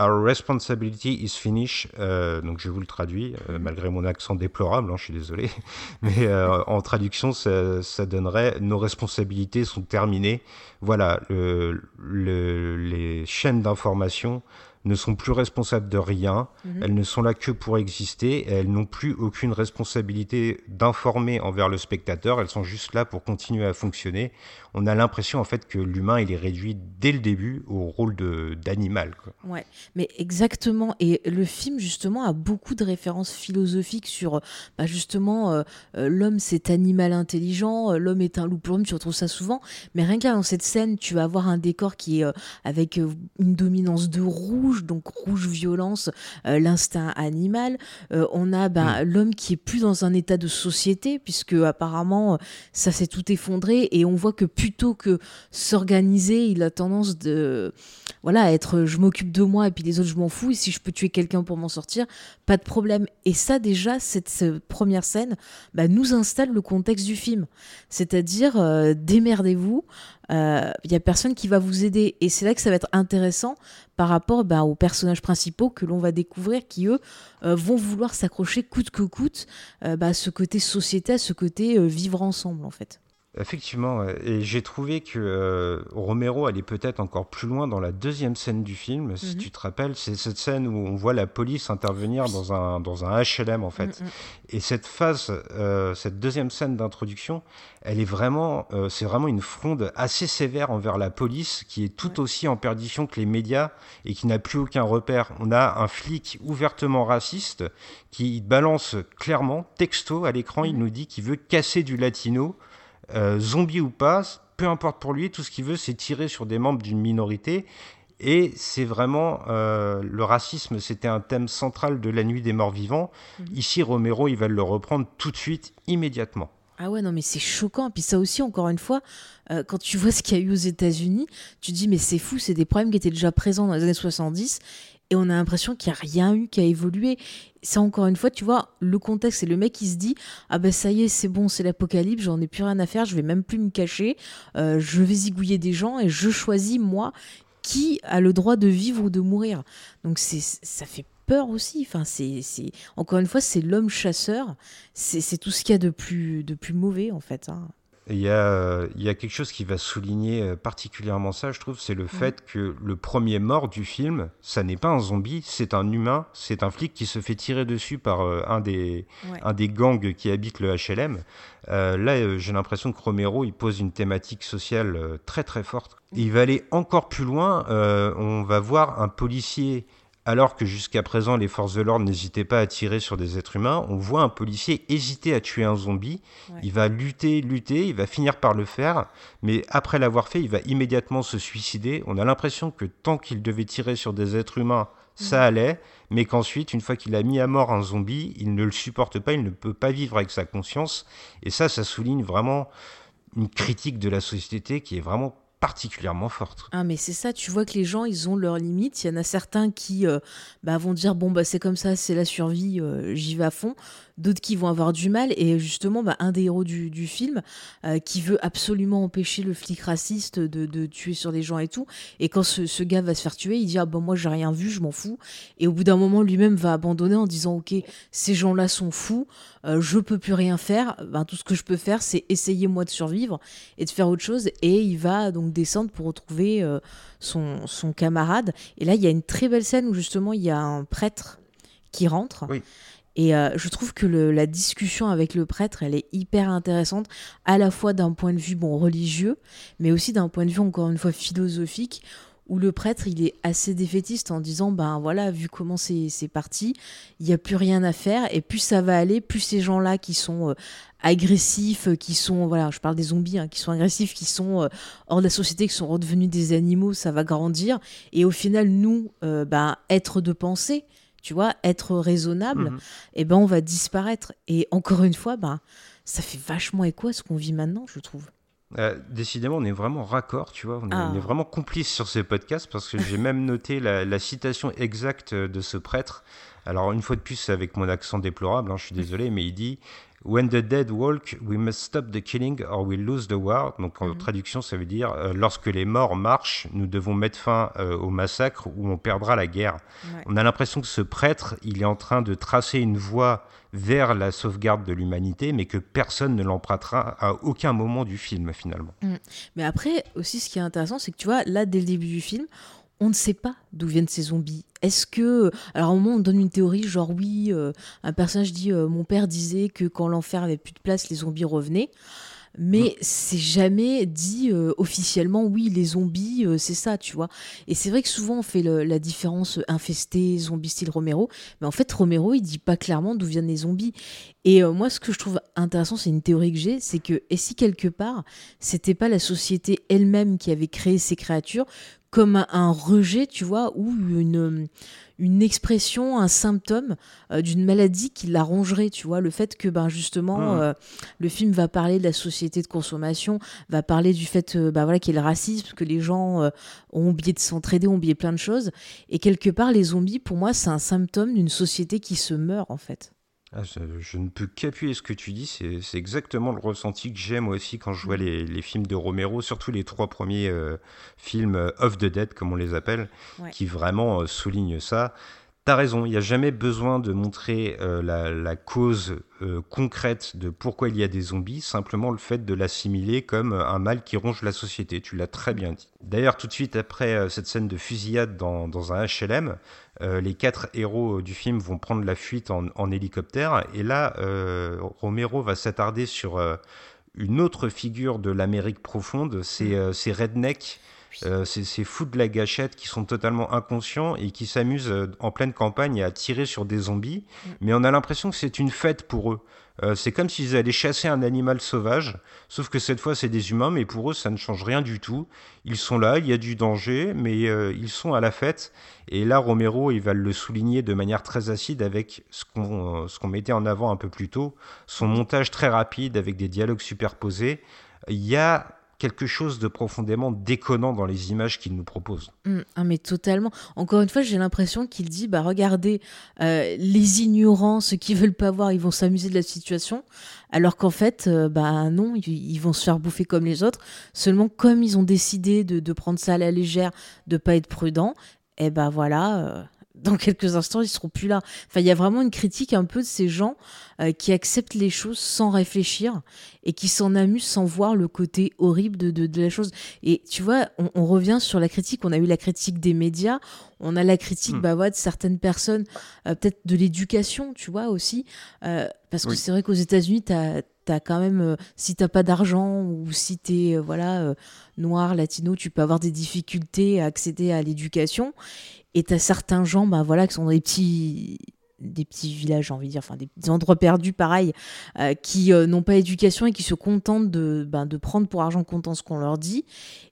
Our responsibility is finished. Euh, donc je vous le traduis, euh, Mhm. malgré mon accent déplorable, hein, je suis désolé. Mais euh, en traduction, ça, ça donnerait Nos responsabilités sont terminées. Voilà, le- le- les chaînes d'information ne sont plus responsables de rien. Mhm. Elles ne sont là que pour exister. et elles n'ont plus aucune responsabilité d'informer envers le spectateur. Elles sont juste là pour continuer à fonctionner. On a l'impression en fait que l'humain il est réduit dès le début au rôle de d'animal. Ouais, mais exactement. Et le film, justement, a beaucoup de références philosophiques sur, bah, justement, euh, euh, l'homme, c'est animal intelligent, euh, l'homme est un loup pour l'homme, tu retrouves ça souvent. Mais rien que là, dans cette scène, tu vas avoir un décor qui est euh, avec une dominance de rouge, donc rouge violence, euh, l'instinct animal. Euh, on a bah, l'homme qui est plus dans un état de société, puisque apparemment, euh, ça s'est tout effondré. Et on voit que plutôt que s'organiser, il a tendance de voilà, à être je m'occupe de moi et puis les autres je m'en fous et si je peux tuer quelqu'un pour m'en sortir, pas de problème. Et ça déjà, cette, ce- première scène bah, nous installe le contexte du film. C'est-à-dire, démerdez-vous, il y a personne qui va vous aider. Et c'est là que ça va être intéressant par rapport bah, aux personnages principaux que l'on va découvrir qui, eux, euh, vont vouloir s'accrocher coûte que coûte euh, bah, à ce côté société, à ce côté euh, vivre ensemble en fait. Effectivement, et j'ai trouvé que euh, Romero allait peut-être encore plus loin dans la deuxième scène du film. Si Mhm. tu te rappelles, c'est cette scène où on voit la police intervenir dans un, dans un HLM en fait. Mm, mm. Et cette phase, euh, cette deuxième scène d'introduction, elle est vraiment, euh, c'est vraiment une fronde assez sévère envers la police, qui est tout Ouais. aussi en perdition que les médias et qui n'a plus aucun repère. On a un flic ouvertement raciste qui balance clairement, texto à l'écran, il Mhm. nous dit qu'il veut casser du latino, euh, zombie ou pas, peu importe pour lui, tout ce qu'il veut, c'est tirer sur des membres d'une minorité. Et c'est vraiment euh, le racisme, c'était un thème central de la nuit des morts vivants. Mhm. Ici, Romero, il va le reprendre tout de suite, immédiatement. Ah ouais, non, mais c'est choquant. Puis ça aussi, encore une fois, euh, quand tu vois ce qu'il y a eu aux États-Unis, tu te dis, mais c'est fou, c'est des problèmes qui étaient déjà présents dans les années 70. Et on a l'impression qu'il n'y a rien eu qui a évolué. Ça, encore une fois, tu vois, le contexte, c'est le mec qui se dit Ah ben ça y est, c'est bon, c'est l'apocalypse, j'en ai plus rien à faire, je vais même plus me cacher, euh, je vais zigouiller des gens et je choisis, moi, qui a le droit de vivre ou de mourir. Donc c'est ça fait peur aussi. Enfin, c'est c'est- encore une fois, c'est l'homme chasseur. C'est c'est tout ce qu'il y a de plus, de plus mauvais, en fait. hein. Il y, a, euh, il y a quelque chose qui va souligner euh, particulièrement ça, je trouve, c'est le fait que le premier mort du film, ça n'est pas un zombie, c'est un humain, c'est un flic qui se fait tirer dessus par euh, un, des, Ouais. un des gangs qui habitent le HLM. Euh, là, j'ai l'impression que Romero, il pose une thématique sociale très très forte. Il va aller encore plus loin, euh, on va voir un policier alors que jusqu'à présent les forces de l'ordre n'hésitaient pas à tirer sur des êtres humains, on voit un policier hésiter à tuer un zombie. Ouais. Il va lutter, lutter, il va finir par le faire, mais après l'avoir fait, il va immédiatement se suicider. On a l'impression que tant qu'il devait tirer sur des êtres humains, ça Mhm. allait, mais qu'ensuite, une fois qu'il a mis à mort un zombie, il ne le supporte pas, il ne peut pas vivre avec sa conscience. Et ça, ça souligne vraiment une critique de la société qui est vraiment particulièrement forte. Ah mais c'est ça, tu vois que les gens ils ont leurs limites. Il y en a certains qui euh, bah, vont dire bon bah c'est comme ça, c'est la survie, euh, j'y vais à fond. D'autres qui vont avoir du mal et justement bah, un des héros du, du film euh, qui veut absolument empêcher le flic raciste de, de tuer sur des gens et tout. Et quand ce, ce gars va se faire tuer, il dit ah bah moi j'ai rien vu, je m'en fous. Et au bout d'un moment lui-même va abandonner en disant ok ces gens-là sont fous, euh, je peux plus rien faire. Ben, tout ce que je peux faire c'est essayer moi de survivre et de faire autre chose. Et il va donc descendre pour retrouver euh, son, son camarade. Et là, il y a une très belle scène où justement il y a un prêtre qui rentre. Oui. Et euh, je trouve que la discussion avec le prêtre, elle est hyper intéressante, à la fois d'un point de vue bon religieux, mais aussi d'un point de vue encore une fois philosophique, où le prêtre il est assez défaitiste en disant ben voilà vu comment c'est parti, il n'y a plus rien à faire et plus ça va aller, plus ces gens-là qui sont euh, agressifs, euh, qui sont voilà je parle des zombies, hein, qui sont agressifs, qui sont hors de la société, qui sont redevenus des animaux, ça va grandir. Et au final nous euh, ben être de pensée tu vois, être raisonnable, Mhm. eh ben on va disparaître. Et encore une fois, ben ça fait vachement écho à ce qu'on vit maintenant, je trouve. Euh, décidément, on est vraiment raccord, tu vois. On est, Ah. on est vraiment complices sur ces podcasts parce que j'ai même noté la, la citation exacte de ce prêtre. Alors, une fois de plus, avec mon accent déplorable, hein, je suis désolé, mais il dit When the dead walk, we must stop the killing or we lose the war. Donc, en Mhm. traduction, ça veut dire euh, Lorsque les morts marchent, nous devons mettre fin euh, au massacre ou on perdra la guerre. Ouais. On a l'impression que ce prêtre, il est en train de tracer une voie vers la sauvegarde de l'humanité, mais que personne ne l'empruntera à aucun moment du film, finalement. Mais après, aussi, ce qui est intéressant, c'est que tu vois, là, dès le début du film, on ne sait pas d'où viennent ces zombies. Est-ce que. Alors, un moment, on donne une théorie, genre, oui, euh, un personnage dit euh, Mon père disait que quand l'enfer avait plus de place, les zombies revenaient. Mais c'est jamais dit euh, officiellement, oui, les zombies, c'est ça, tu vois. Et c'est vrai que souvent, on fait le- la différence infesté, zombie style Romero. Mais en fait, Romero, il dit pas clairement d'où viennent les zombies. Et moi, ce que je trouve intéressant, c'est une théorie que j'ai, c'est que, et si quelque part, c'était pas la société elle-même qui avait créé ces créatures, comme un, rejet, tu vois, ou une, une expression, un symptôme euh, d'une maladie qui la rongerait, tu vois. Le fait que, ben, justement, Mhm. euh, le film va parler de la société de consommation, va parler du fait euh, bah, voilà, qu'il y ait le racisme, que les gens ont oublié de s'entraider, ont oublié plein de choses. Et quelque part, les zombies, pour moi, c'est un symptôme d'une société qui se meurt, en fait. Ah, je, je ne peux qu'appuyer ce que tu dis, c'est exactement le ressenti que j'ai moi aussi quand je vois les, les films de Romero, surtout les trois premiers euh, films euh, of the Dead, comme on les appelle, Ouais. qui vraiment euh, soulignent ça. T'as raison, il n'y a jamais besoin de montrer euh, la, la cause euh, concrète de pourquoi il y a des zombies, simplement le fait de l'assimiler comme euh, un mal qui ronge la société, tu l'as très bien dit. D'ailleurs, tout de suite après euh, cette scène de fusillade dans, dans un HLM, les quatre héros du film vont prendre la fuite en, en hélicoptère, et là, Romero va s'attarder sur une autre figure de l'Amérique profonde, c'est ces rednecks euh, ces, fous de la gâchette qui sont totalement inconscients et qui s'amusent euh, en pleine campagne à tirer sur des zombies, mais on a l'impression que c'est une fête pour eux. Euh, c'est comme s'ils allaient chasser un animal sauvage, sauf que cette fois c'est des humains, mais pour eux ça ne change rien du tout. Ils sont là, il y a du danger, mais euh, ils sont à la fête. Et là, Romero, il va le souligner de manière très acide avec ce qu'on euh, ce qu'on mettait en avant un peu plus tôt, son montage très rapide avec des dialogues superposés. Il y a quelque chose de profondément déconnant dans les images qu'il nous propose. Mm, ah mais totalement. Encore une fois, j'ai l'impression qu'il dit, bah regardez, euh, les ignorants, ceux qui veulent pas voir, ils vont s'amuser de la situation, alors qu'en fait, euh, bah non, ils, vont se faire bouffer comme les autres. Seulement, comme ils ont décidé de, prendre ça à la légère, de pas être prudents, et ben voilà. euh, dans quelques instants, ils seront plus là. Enfin, il y a vraiment une critique un peu de ces gens euh, qui acceptent les choses sans réfléchir et qui s'en amusent sans voir le côté horrible de, de, de la chose. Et tu vois, on, on, revient sur la critique. On a eu la critique des médias, on a la critique Mm. bah, ouais, de certaines personnes, euh, peut-être de l'éducation, tu vois, aussi. Euh, parce que c'est vrai qu'aux États-Unis, tu as, quand même, euh, si t'as pas d'argent ou si t'es euh, voilà, euh, noir, latino, tu peux avoir des difficultés à accéder à l'éducation. Et t'as certains gens, bah voilà, qui sont dans des petits des petits villages, j'ai envie de dire, enfin des, des endroits perdus, pareil, euh, qui euh, n'ont pas éducation et qui se contentent de, ben, de prendre pour argent comptant ce qu'on leur dit.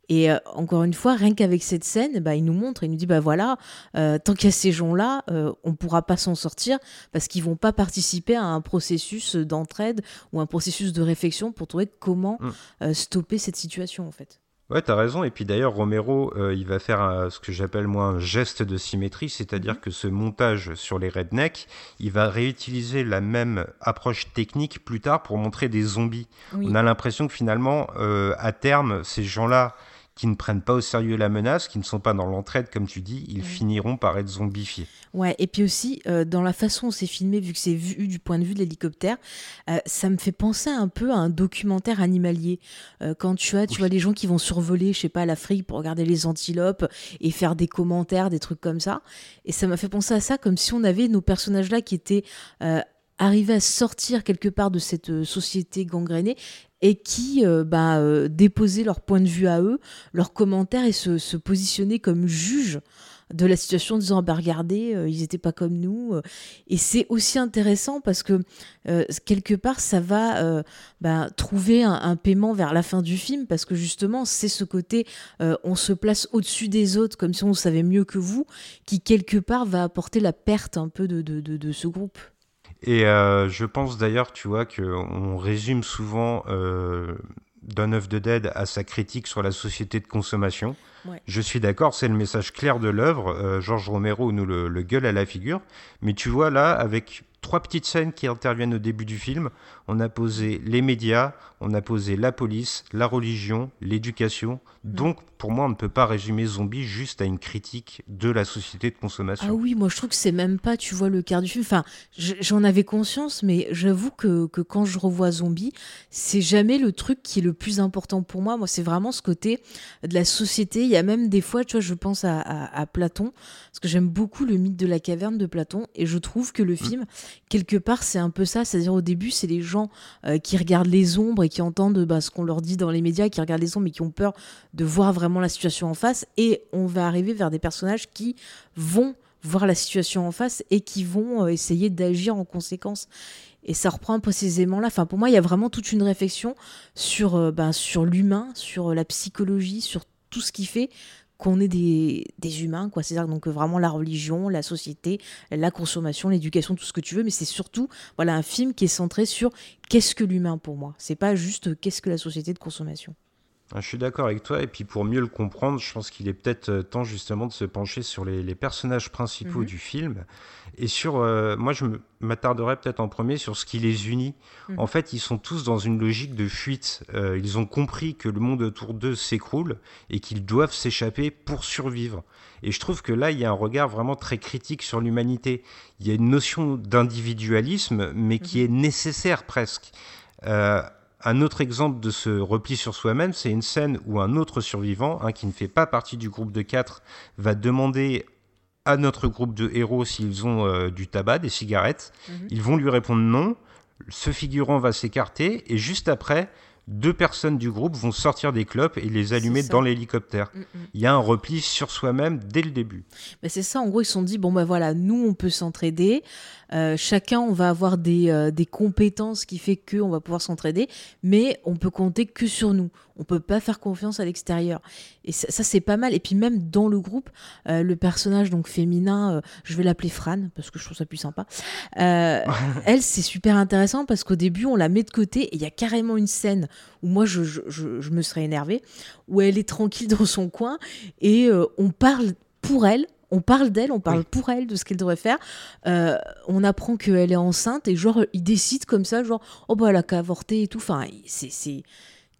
Et euh, encore une fois, rien qu'avec cette scène, bah, il nous montre, il nous dit, bah voilà, tant qu'il y a ces gens-là, on pourra pas s'en sortir parce qu'ils vont pas participer à un processus d'entraide ou un processus de réflexion pour trouver comment Mm. euh, stopper cette situation, en fait. Ouais, t'as raison. Et puis d'ailleurs, Romero, euh, il va faire un- ce que j'appelle moi un geste de symétrie, c'est-à-dire que ce montage sur les rednecks, il va réutiliser la même approche technique plus tard pour montrer des zombies. Oui. On a l'impression que finalement, euh, à terme, ces gens-là qui ne prennent pas au sérieux la menace, qui ne sont pas dans l'entraide, comme tu dis, ils finiront par être zombifiés. Ouais, et puis aussi, euh, dans la façon où c'est filmé, vu que c'est vu du point de vue de l'hélicoptère, euh, ça me fait penser un peu à un documentaire animalier. Euh, quand tu as, tu vois, les gens qui vont survoler, je sais pas, l'Afrique pour regarder les antilopes et faire des commentaires, des trucs comme ça. Et ça m'a fait penser à ça comme si on avait nos personnages-là qui étaient arrivés à sortir quelque part de cette société gangrénée et qui euh, bah, euh, déposaient leur point de vue à eux, leurs commentaires et se, se positionner comme juges de la situation en disant bah regardez euh, ils n'étaient pas comme nous et c'est aussi intéressant parce que quelque part ça va bah, trouver un, paiement vers la fin du film parce que justement c'est ce côté on se place au-dessus des autres comme si on savait mieux que vous qui quelque part va apporter la perte un peu de ce groupe. Et euh, je pense d'ailleurs, tu vois, qu'on résume souvent d'un œuf de Dead à sa critique sur la société de consommation. Je suis d'accord, c'est le message clair de l'œuvre. Euh, Georges Romero nous le, le, gueule à la figure. Mais tu vois, là, avec trois petites scènes qui interviennent au début du film. On a posé les médias, on a posé la police, la religion, l'éducation. Mm. Donc, pour moi, on ne peut pas résumer Zombie juste à une critique de la société de consommation. Ah oui, moi je trouve que c'est même pas, tu vois, le quart du film. Enfin, j'en avais conscience, mais j'avoue que, que, quand je revois Zombie, c'est jamais le truc qui est le plus important pour moi. Moi, c'est vraiment ce côté de la société. Il y a même des fois, tu vois, je pense à, à, Platon, parce que j'aime beaucoup le mythe de la caverne de Platon, et je trouve que le mm. film, quelque part, c'est un peu ça. C'est-à-dire, au début, c'est les gens euh, qui regardent les ombres et qui entendent bah, ce qu'on leur dit dans les médias, qui regardent les ombres et qui ont peur de voir vraiment la situation en face. Et on va arriver vers des personnages qui vont voir la situation en face et qui vont euh, essayer d'agir en conséquence. Et ça reprend précisément là. Enfin, pour moi, il y a vraiment toute une réflexion sur, euh, bah, sur l'humain, sur la psychologie, sur tout ce qui fait qu'on est des, des, humains, quoi. C'est-à-dire donc vraiment la religion, la société, la consommation, l'éducation, tout ce que tu veux, mais c'est surtout voilà un film qui est centré sur qu'est-ce que l'humain pour moi. C'est pas juste qu'est-ce que la société de consommation. Ah, je suis d'accord avec toi, et puis pour mieux le comprendre, je pense qu'il est peut-être euh, temps justement de se pencher sur les, personnages principaux mhm. du film, et sur, euh, moi je m'attarderais peut-être en premier sur ce qui les unit. Mhm. En fait, ils sont tous dans une logique de fuite, euh, ils ont compris que le monde autour d'eux s'écroule, et qu'ils doivent s'échapper pour survivre. Et je trouve que là, il y a un regard vraiment très critique sur l'humanité. Il y a une notion d'individualisme, mais qui mhm. est nécessaire presque. Euh, un autre exemple de ce repli sur soi-même, c'est une scène où un autre survivant, hein, qui ne fait pas partie du groupe de quatre, va demander à notre groupe de héros s'ils ont euh, du tabac, des cigarettes. Mhm. Ils vont lui répondre non. Ce figurant va s'écarter et juste après, deux personnes du groupe vont sortir des clopes et les allumer dans l'hélicoptère. Mm, mm. Il y a un repli sur soi-même dès le début. Mais c'est ça, en gros, ils se sont dit, bon ben voilà, nous, on peut s'entraider. Euh, chacun, on va avoir des, euh, des compétences qui fait qu'on va pouvoir s'entraider, mais on peut compter que sur nous. On peut pas faire confiance à l'extérieur. Et ça, c'est pas mal. Et puis même dans le groupe, euh, le personnage donc féminin, je vais l'appeler Fran parce que je trouve ça plus sympa. elle, c'est super intéressant parce qu'au début, on la met de côté et il y a carrément une scène où moi, je, je, je, me serais énervée, où elle est tranquille dans son coin et on parle pour elle on parle d'elle, on parle pour elle de ce qu'elle devrait faire. Euh, on apprend qu'elle est enceinte et genre il décide comme ça, genre oh bah elle a qu'à avorter et tout. Enfin c'est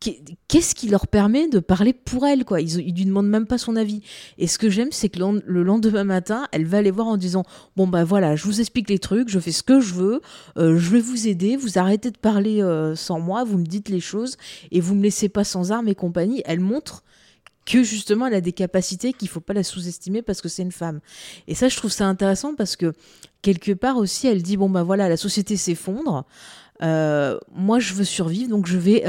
qu'est-ce qui leur permet de parler pour elle quoi? Ils, ils lui demandent même pas son avis. Et ce que j'aime c'est que le lendemain matin elle va aller voir en disant bon bah voilà je vous explique les trucs, je fais ce que je veux, euh, je vais vous aider, vous arrêtez de parler euh, sans moi, vous me dites les choses et vous me laissez pas sans armes et compagnie. Elle montre que justement elle a des capacités qu'il faut pas la sous-estimer parce que c'est une femme. Et ça, je trouve ça intéressant parce que quelque part aussi, elle dit bon bah voilà, la société s'effondre. Euh, moi, je veux survivre, donc je vais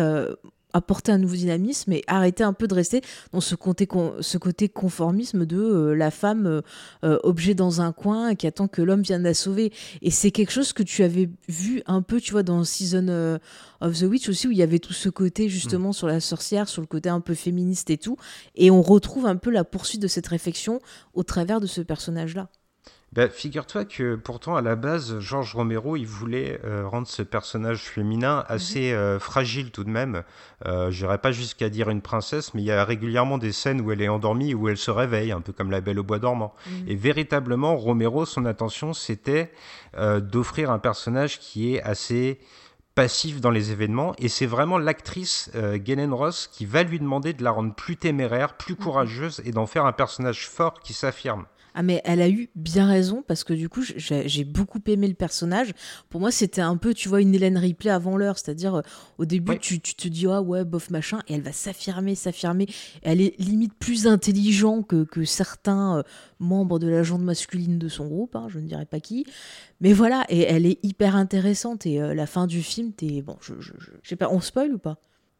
apporter un nouveau dynamisme et arrêter un peu de rester dans ce côté, ce côté conformisme de euh, la femme euh, euh, objet dans un coin qui attend que l'homme vienne la sauver. Et c'est quelque chose que tu avais vu un peu, tu vois, dans Season of the Witch aussi, où il y avait tout ce côté justement mm. sur la sorcière, sur le côté un peu féministe et tout. Et on retrouve un peu la poursuite de cette réflexion au travers de ce personnage-là. Bah, figure-toi que pourtant, à la base, Georges Romero, il voulait euh, rendre ce personnage féminin assez mhm. euh, fragile tout de même. Euh, Je n'irai pas jusqu'à dire une princesse, mais il y a régulièrement des scènes où elle est endormie, où elle se réveille, un peu comme la Belle au Bois dormant. Mhm. Et véritablement, Romero, son intention, c'était d'offrir un personnage qui est assez passif dans les événements et c'est vraiment l'actrice euh, Galen Ross qui va lui demander de la rendre plus téméraire, plus Mhm. courageuse et d'en faire un personnage fort qui s'affirme. Ah mais elle a eu bien raison parce que du coup j'ai beaucoup aimé le personnage. Pour moi c'était un peu tu vois une Hélène Ripley avant l'heure, c'est-à-dire euh, au début Oui. tu, tu te dis ah ouais bof machin et elle va s'affirmer, s'affirmer. Elle est limite plus intelligente que, que certains euh, membres de la jante masculine de son groupe, hein, je ne dirais pas qui. Mais voilà et elle est hyper intéressante et euh, la fin du film t'es bon je, je, je- je sais pas on spoil ou pas?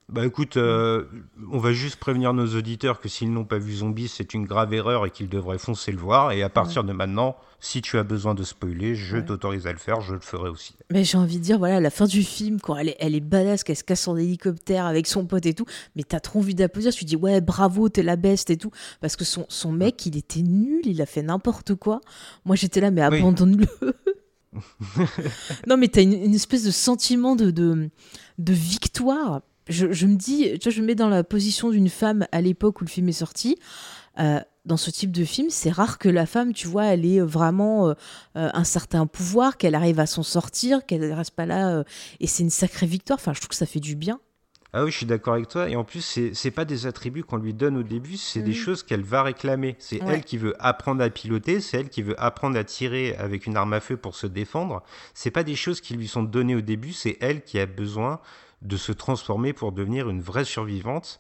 Bah écoute, euh, on va juste prévenir nos auditeurs que s'ils n'ont pas vu Zombie, c'est une grave erreur et qu'ils devraient foncer le voir. Et à partir de maintenant, si tu as besoin de spoiler, je Ouais. t'autorise à le faire, je le ferai aussi. Mais j'ai envie de dire, voilà, la fin du film, quand elle est, elle est badass, qu'elle se casse en hélicoptère avec son pote et tout, mais t'as trop envie d'applaudir, tu dis, ouais, bravo, t'es la best et tout, parce que son, son mec, il était nul, il a fait n'importe quoi. Moi, j'étais là, mais Oui. abandonne-le. non, mais t'as une, une espèce de sentiment de, de, de victoire. Je, je me dis, tu vois, je me mets dans la position d'une femme à l'époque où le film est sorti. Euh, dans ce type de film, c'est rare que la femme, tu vois, elle ait vraiment euh, euh, un certain pouvoir, qu'elle arrive à s'en sortir, qu'elle ne reste pas là. euh, et c'est une sacrée victoire. Enfin, je trouve que ça fait du bien. Ah oui, je suis d'accord avec toi. Et en plus, c'est pas des attributs qu'on lui donne au début, c'est des Mhm. choses qu'elle va réclamer. C'est Ouais. elle qui veut apprendre à piloter, c'est elle qui veut apprendre à tirer avec une arme à feu pour se défendre. C'est pas des choses qui lui sont données au début, c'est elle qui a besoin de se transformer pour devenir une vraie survivante.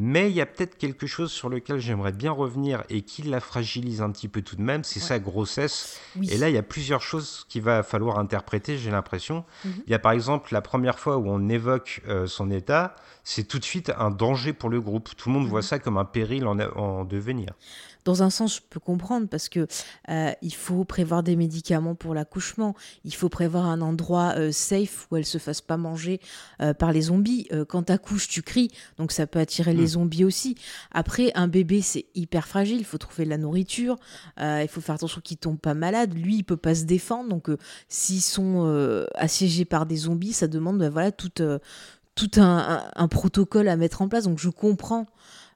Mais il y a peut-être quelque chose sur lequel j'aimerais bien revenir et qui la fragilise un petit peu tout de même, c'est Ouais. sa grossesse. Oui. Et là, il y a plusieurs choses qu'il va falloir interpréter, j'ai l'impression. Mhm. Il y a par exemple la première fois où on évoque euh, son état, c'est tout de suite un danger pour le groupe. Tout le monde voit Mhm. ça comme un péril en, en devenir. Dans un sens, je peux comprendre parce que euh, il faut prévoir des médicaments pour l'accouchement. Il faut prévoir un endroit euh, safe où elle se fasse pas manger euh, par les zombies. Quand t'accouches, tu cries, donc ça peut attirer les Mm. zombies aussi. Après, un bébé, c'est hyper fragile. Il faut trouver de la nourriture. Il faut faire attention qu'il tombe pas malade. Lui, il peut pas se défendre. Donc, s'ils sont assiégés par des zombies, ça demande bah, voilà tout, euh, tout un, un- un protocole à mettre en place. Donc, je comprends.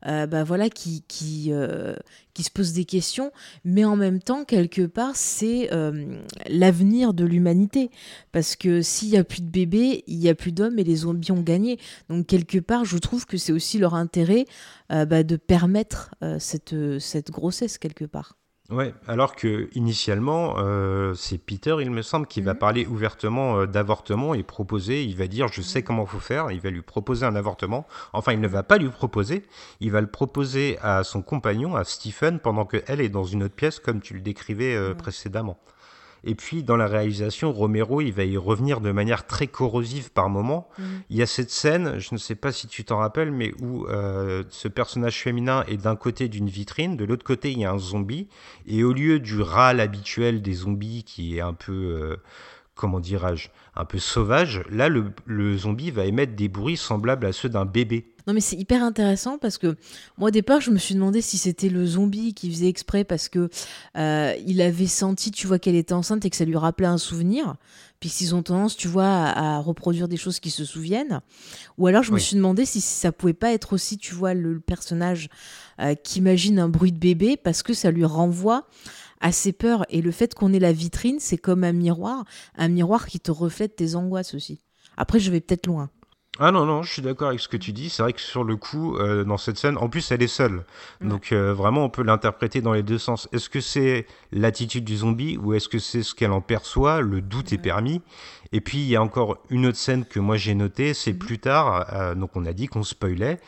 Euh, bah voilà qui qui, euh, qui se pose des questions, mais en même temps, quelque part, c'est euh, l'avenir de l'humanité. Parce que s'il n'y a plus de bébés, il n'y a plus d'hommes et les zombies ont gagné. Donc, quelque part, je trouve que c'est aussi leur intérêt bah, de permettre cette, cette grossesse, quelque part. Ouais, alors que initialement, euh, c'est Peter, il me semble, qui va Mhm. parler ouvertement euh, d'avortement et proposer. Il va dire, je sais comment faut faire. Il va lui proposer un avortement. Enfin, il ne va pas lui proposer. Il va le proposer à son compagnon, à Stephen, pendant que elle est dans une autre pièce, comme tu le décrivais euh, Ouais. précédemment. Et puis, dans la réalisation, Romero, il va y revenir de manière très corrosive par moment. Il y a cette scène, je ne sais pas si tu t'en rappelles, mais où euh, ce personnage féminin est d'un côté d'une vitrine, de l'autre côté il y a un zombie, et au lieu du râle habituel des zombies qui est un peu, euh, comment dirais-je, un peu sauvage, là le, le zombie va émettre des bruits semblables à ceux d'un bébé. Non mais c'est hyper intéressant parce que moi au départ je me suis demandé si c'était le zombie qui faisait exprès parce que euh, il avait senti tu vois qu'elle était enceinte et que ça lui rappelait un souvenir. Puisqu'ils ont tendance tu vois à, à reproduire des choses qui se souviennent. Ou alors je me suis demandé si ça pouvait pas être aussi tu vois le, le personnage euh, qui imagine un bruit de bébé parce que ça lui renvoie à ses peurs. Et le fait qu'on ait la vitrine c'est comme un miroir un miroir qui te reflète tes angoisses aussi. Après je vais peut-être loin Ah non, non, je suis d'accord avec ce que tu dis. C'est vrai que sur le coup, euh, dans cette scène, en plus, elle est seule. Donc euh, vraiment, on peut l'interpréter dans les deux sens. Est-ce que c'est l'attitude du zombie ou est-ce que c'est ce qu'elle en perçoit? Le doute est permis. Et puis, il y a encore une autre scène que moi j'ai notée, c'est plus tard, euh, donc on a dit qu'on spoilait,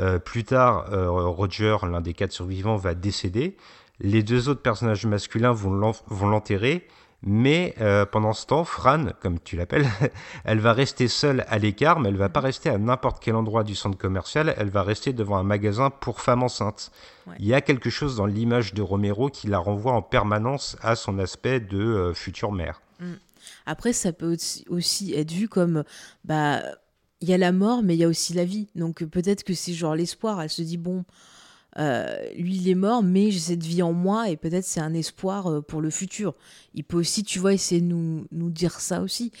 euh, plus tard, euh, Roger, l'un des quatre survivants, va décéder. Les deux autres personnages masculins vont l'enterrer. Mais euh, pendant ce temps, Fran, comme tu l'appelles, elle va rester seule à l'écart, mais elle va pas rester à n'importe quel endroit du centre commercial, elle va rester devant un magasin pour femmes enceintes. Ouais. Il y a quelque chose dans l'image de Romero qui la renvoie en permanence à son aspect de euh, future mère. Après, ça peut aussi- être vu comme, bah, il y a la mort, mais il y a aussi la vie. Donc peut-être que c'est genre l'espoir. Elle se dit, bon, euh, lui, il est mort, mais j'ai cette vie en moi, et peut-être c'est un espoir euh, pour le futur. Il peut aussi, tu vois, essayer de nous, nous dire ça aussi.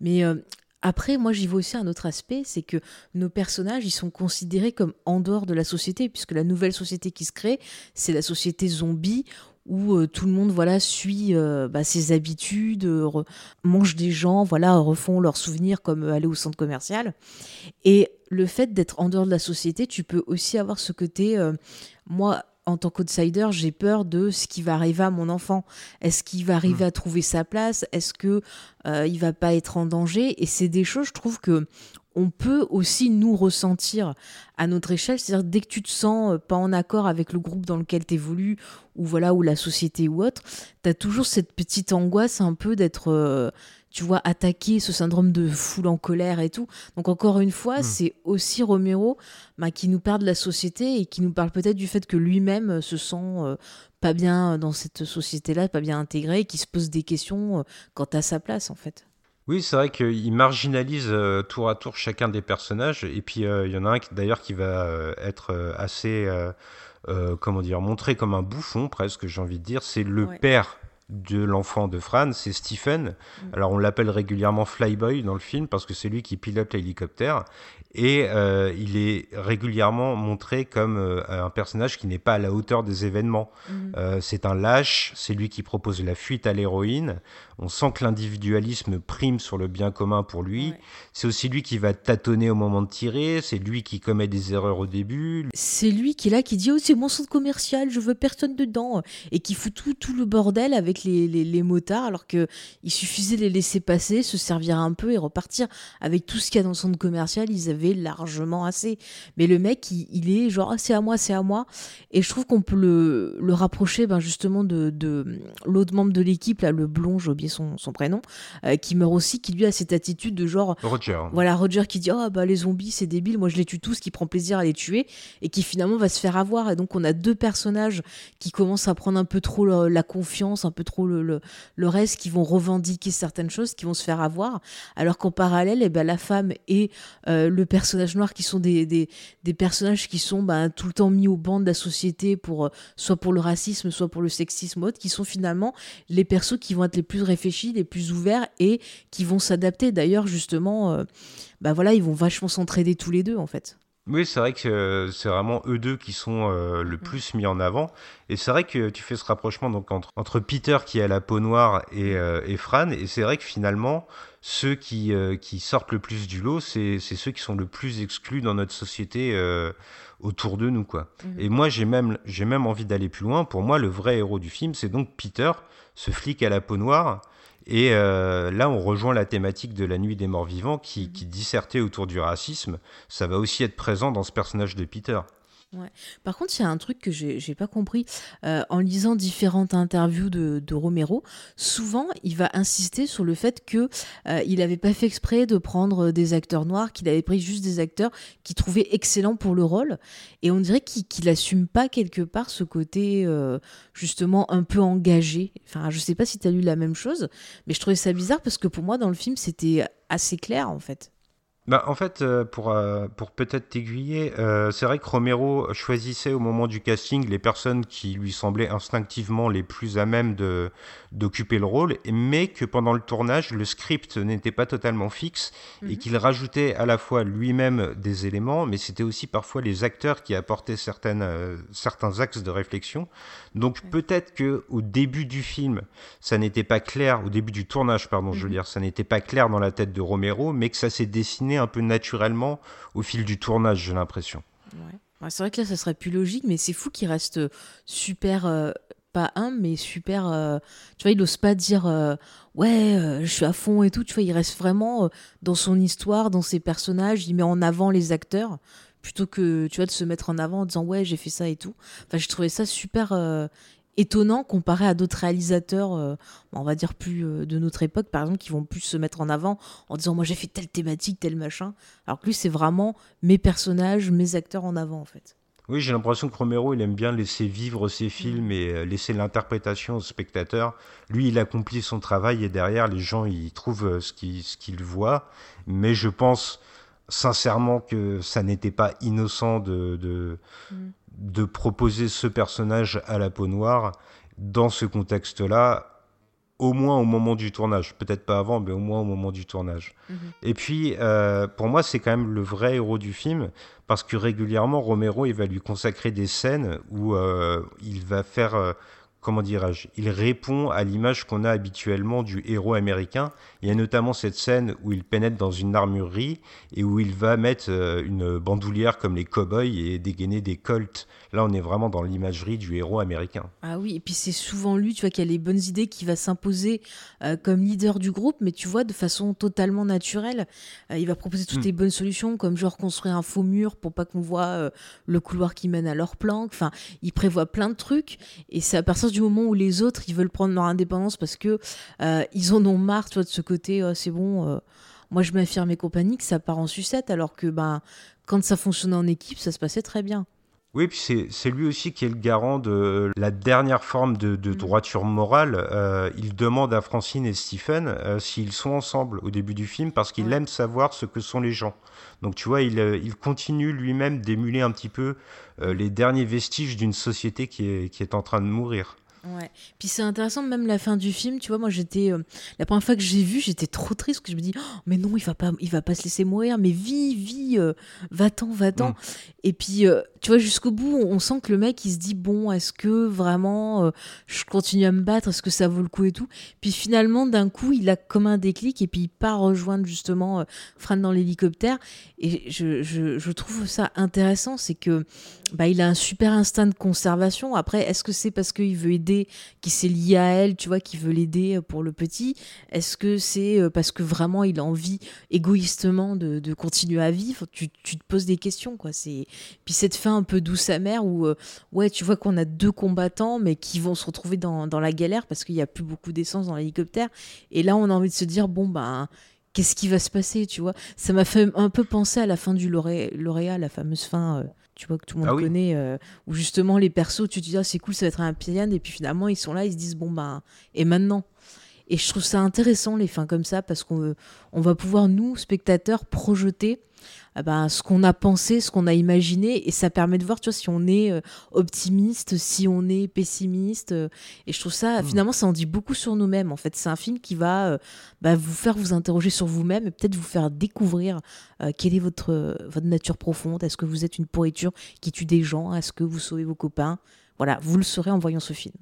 Mais euh, après, moi, j'y vois aussi un autre aspect, c'est que nos personnages, ils sont considérés comme en dehors de la société, puisque la nouvelle société qui se crée, c'est la société zombie, où euh, tout le monde voilà suit euh, bah, ses habitudes, euh, re- mange des gens, voilà refont leurs souvenirs comme aller au centre commercial. Et le fait d'être en dehors de la société, tu peux aussi avoir ce côté, moi en tant qu'outsider, j'ai peur de ce qui va arriver à mon enfant. Est-ce qu'il va arriver à trouver sa place? Est-ce que euh, il va pas être en danger? Et c'est des choses, je trouve que on peut aussi nous ressentir à notre échelle. C'est-à-dire dès que tu te sens euh, pas en accord avec le groupe dans lequel tu évolues, ou voilà, ou la société ou autre, tu as toujours cette petite angoisse un peu d'être, euh, tu vois, attaqué, ce syndrome de foule en colère et tout. Donc encore une fois, Mm. c'est aussi Romero bah, qui nous parle de la société et qui nous parle peut-être du fait que lui-même euh, se sent euh, pas bien dans cette société-là, pas bien intégré, et qui se pose des questions euh, quant à sa place en fait. Oui, c'est vrai qu'il marginalise euh, tour à tour chacun des personnages. Et puis, euh, il y en a un d'ailleurs qui va euh, être assez, comment dire, montré comme un bouffon, presque, j'ai envie de dire. C'est le Ouais. père de l'enfant de Fran, c'est Stephen. Alors, on l'appelle régulièrement Flyboy dans le film parce que c'est lui qui pilote l'hélicoptère. Et euh, il est régulièrement montré comme euh, un personnage qui n'est pas à la hauteur des événements. Euh, c'est un lâche, c'est lui qui propose la fuite à l'héroïne. On sent que l'individualisme prime sur le bien commun pour lui. Ouais. C'est aussi lui qui va tâtonner au moment de tirer, c'est lui qui commet des erreurs au début. C'est lui qui est là, qui dit Oh, c'est mon centre commercial, je veux personne dedans. Et qui fout tout, tout le bordel avec les, les, les motards, alors que il suffisait de les laisser passer, se servir un peu et repartir. Avec tout ce qu'il y a dans le centre commercial, ils avaient largement assez. Mais le mec, il, il est genre Ah, c'est à moi, c'est à moi. Et je trouve qu'on peut le, le rapprocher ben, justement de, de l'autre membre de l'équipe, là, le blond, j'ai oublié son, son prénom, euh, qui meurt aussi, qui lui a cette attitude de genre Roger. voilà, Roger qui dit Ah bah les zombies c'est débile, moi je les tue tous, qui prend plaisir à les tuer et qui finalement va se faire avoir. Et donc on a deux personnages qui commencent à prendre un peu trop le- la confiance, un peu trop le, le, reste, qui vont revendiquer certaines choses, qui vont se faire avoir. Alors qu'en parallèle, eh ben, la femme et euh, le personnage noir qui sont des, des, des personnages qui sont bah, tout le temps mis au banc de la société pour euh, soit pour le racisme, soit pour le sexisme, autre, qui sont finalement les persos qui vont être les plus réfléchis, les plus ouverts et qui vont s'adapter. D'ailleurs, justement, euh, bah voilà, ils vont vachement s'entraider tous les deux en fait. Oui, c'est vrai que euh, c'est vraiment eux deux qui sont euh, le plus mis en avant. Et c'est vrai que tu fais ce rapprochement donc entre, entre Peter qui a la peau noire et, euh, et Fran. Et c'est vrai que finalement, ceux qui, euh, qui sortent le plus du lot, c'est ceux qui sont le plus exclus dans notre société autour de nous. quoi. Et moi, j'ai même, j'ai même envie d'aller plus loin. Pour moi, le vrai héros du film, c'est donc Peter, ce flic à la peau noire. Et euh, là, on rejoint la thématique de la nuit des morts vivants qui, qui dissertait autour du racisme. Ça va aussi être présent dans ce personnage de Peter. Par contre, il y a un truc que j'ai j'ai pas compris. Euh, en lisant différentes interviews de, Romero, souvent, il va insister sur le fait que euh, n'avait pas fait exprès de prendre des acteurs noirs, qu'il avait pris juste des acteurs qu'il trouvait excellents pour le rôle. Et on dirait qu'il qu'il assume pas quelque part ce côté euh, justement un peu engagé. Enfin, je sais pas si tu as lu la même chose, mais je trouvais ça bizarre parce que pour moi, dans le film, c'était assez clair en fait. Bah, en fait, euh, pour, euh, pour peut-être t'aiguiller, euh, c'est vrai que Romero choisissait au moment du casting les personnes qui lui semblaient instinctivement les plus à même de, d'occuper le rôle, mais que pendant le tournage, le script n'était pas totalement fixe et qu'il rajoutait à la fois lui-même des éléments, mais c'était aussi parfois les acteurs qui apportaient certaines, euh, certains axes de réflexion. Donc peut-être que au début du film, ça n'était pas clair, au début du tournage, pardon, je veux dire, ça n'était pas clair dans la tête de Romero, mais que ça s'est dessiné un peu naturellement au fil du tournage, j'ai l'impression. C'est vrai que là, ça serait plus logique, mais c'est fou qu'il reste super, euh, pas humble, mais super. euh, tu vois, il n'ose pas dire euh, ouais, euh, je suis à fond et tout. Tu vois, il reste vraiment euh, dans son histoire, dans ses personnages. Il met en avant les acteurs plutôt que tu vois de se mettre en avant en disant ouais, j'ai fait ça et tout. Enfin, je trouvais ça super. Étonnant comparé à d'autres réalisateurs, euh, on va dire plus euh, de notre époque, par exemple, qui vont plus se mettre en avant en disant moi j'ai fait telle thématique, tel machin. Alors que lui, c'est vraiment mes personnages, mes acteurs en avant, en fait. Oui, j'ai l'impression que Romero, il aime bien laisser vivre ses films et euh, laisser l'interprétation au spectateur. Lui, il accomplit son travail et derrière, les gens, ils trouvent ce qu'ils voient. Mais je pense sincèrement que ça n'était pas innocent de, de, de proposer ce personnage à la peau noire dans ce contexte-là, au moins au moment du tournage. Peut-être pas avant, mais au moins au moment du tournage. Et puis, euh, pour moi, c'est quand même le vrai héros du film, parce que régulièrement, Romero, il va lui consacrer des scènes où euh, il va faire euh, comment dirais-je, il répond à l'image qu'on a habituellement du héros américain. Il y a notamment cette scène où il pénètre dans une armurerie et où il va mettre euh, une bandoulière comme les cow-boys et dégainer des colts. Là, on est vraiment dans l'imagerie du héros américain. Ah oui, et puis c'est souvent lui, tu vois, qui a les bonnes idées, qui va s'imposer euh, comme leader du groupe, mais tu vois, de façon totalement naturelle. Euh, il va proposer toutes Hmm. les bonnes solutions, comme genre construire un faux mur pour pas qu'on voit euh, le couloir qui mène à leur planque. Enfin, il prévoit plein de trucs, et c'est à partir du moment où les autres, ils veulent prendre leur indépendance parce que euh, ils en ont marre, tu vois, de ce côté, euh, c'est bon, moi je m'affirme et compagnie, que ça part en sucette, alors que ben, quand ça fonctionnait en équipe, ça se passait très bien. Oui, puis c'est lui aussi qui est le garant de la dernière forme de, de droiture morale. Euh, il demande à Francine et Stephen euh, s'ils sont ensemble au début du film parce qu'il Ouais. aime savoir ce que sont les gens. Donc tu vois, il, euh, il continue lui-même d'émuler un petit peu euh, les derniers vestiges d'une société qui est, qui est en train de mourir. Ouais. Puis c'est intéressant même la fin du film, tu vois, moi j'étais euh, la première fois que j'ai vu, j'étais trop triste parce que je me dis Oh, mais non, il va pas il va pas se laisser mourir, mais vis, vis, euh, va-t'en, va-t'en. Mm. Et puis euh, tu vois jusqu'au bout, on, on sent que le mec il se dit bon, est-ce que vraiment euh, je continue à me battre, est-ce que ça vaut le coup et tout. Puis finalement d'un coup, il a comme un déclic et puis il part rejoindre justement Fran dans l'hélicoptère et je, je, je trouve ça intéressant, c'est que bah, il a un super instinct de conservation. Après, est-ce que c'est parce qu'il veut aider, qu'il s'est lié à elle, tu vois, qu'il veut l'aider euh, pour le petit Est-ce que c'est euh, parce que vraiment il a envie égoïstement de, continuer à vivre? Tu, te poses des questions, quoi. C'est puis cette fin un peu douce amère où euh, ouais, tu vois qu'on a deux combattants mais qui vont se retrouver dans, la galère parce qu'il y a plus beaucoup d'essence dans l'hélicoptère. Et là, on a envie de se dire bon ben qu'est-ce qui va se passer, tu vois? Ça m'a fait un peu penser à la fin du Lauré- lauréat, la fameuse fin, tu vois, que tout le monde Ah oui. connaît, euh, où justement les persos, tu te dis, ah, c'est cool, ça va être un piano, et puis finalement, ils sont là, ils se disent, bon, bah, et maintenant? Et je trouve ça intéressant, les fins comme ça, parce qu'on on va pouvoir, nous, spectateurs, projeter ben, ce qu'on a pensé, ce qu'on a imaginé, et ça permet de voir, tu vois, si on est euh, optimiste, si on est pessimiste. euh, et je trouve ça, Mm. finalement, ça en dit beaucoup sur nous-mêmes. En fait, c'est un film qui va euh, bah, vous faire vous interroger sur vous-même et peut-être vous faire découvrir euh, quelle est votre, votre nature profonde. Est-ce que vous êtes une pourriture qui tue des gens? Est-ce que vous sauvez vos copains? Voilà, vous le saurez en voyant ce film.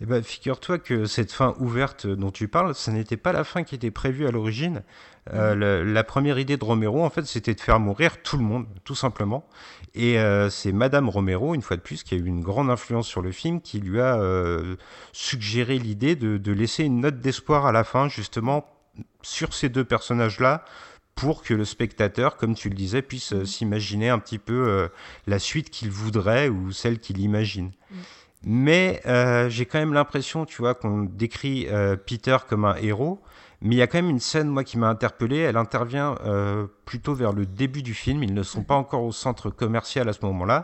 Eh ben, figure-toi que cette fin ouverte dont tu parles, ce n'était pas la fin qui était prévue à l'origine. Euh, la, la première idée de Romero, en fait, c'était de faire mourir tout le monde, tout simplement. Et euh, c'est Madame Romero, une fois de plus, qui a eu une grande influence sur le film, qui lui a euh, suggéré l'idée de, de laisser une note d'espoir à la fin, justement, sur ces deux personnages-là, pour que le spectateur, comme tu le disais, puisse euh, s'imaginer un petit peu la suite qu'il voudrait ou celle qu'il imagine. Mais euh, j'ai quand même l'impression, tu vois, qu'on décrit euh, Peter comme un héros. Mais il y a quand même une scène, moi, qui m'a interpellé. Elle intervient euh, plutôt vers le début du film. Ils ne sont pas encore au centre commercial à ce moment-là.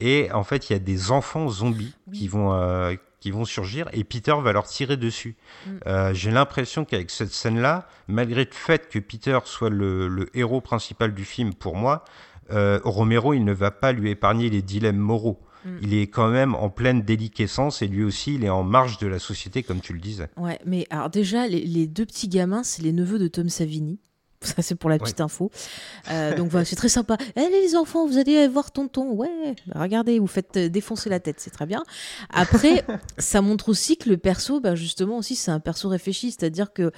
Et en fait, il y a des enfants zombies qui vont euh, qui vont surgir et Peter va leur tirer dessus. Mm. Euh, j'ai l'impression qu'avec cette scène-là, malgré le fait que Peter soit le, le héros principal du film pour moi, euh, Romero, il ne va pas lui épargner les dilemmes moraux. Mm. Il est quand même en pleine déliquescence et lui aussi, il est en marge de la société, comme tu le disais. Ouais, mais alors déjà, les, les deux petits gamins, c'est les neveux de Tom Savini. Ça, c'est pour la petite info. Euh, donc voilà, c'est très sympa. Allez, les enfants, vous allez voir tonton. Ouais, bah, regardez, vous faites euh, défoncer la tête, c'est très bien. Après, ça montre aussi que le perso, bah, justement, aussi, c'est un perso réfléchi. C'est-à-dire que,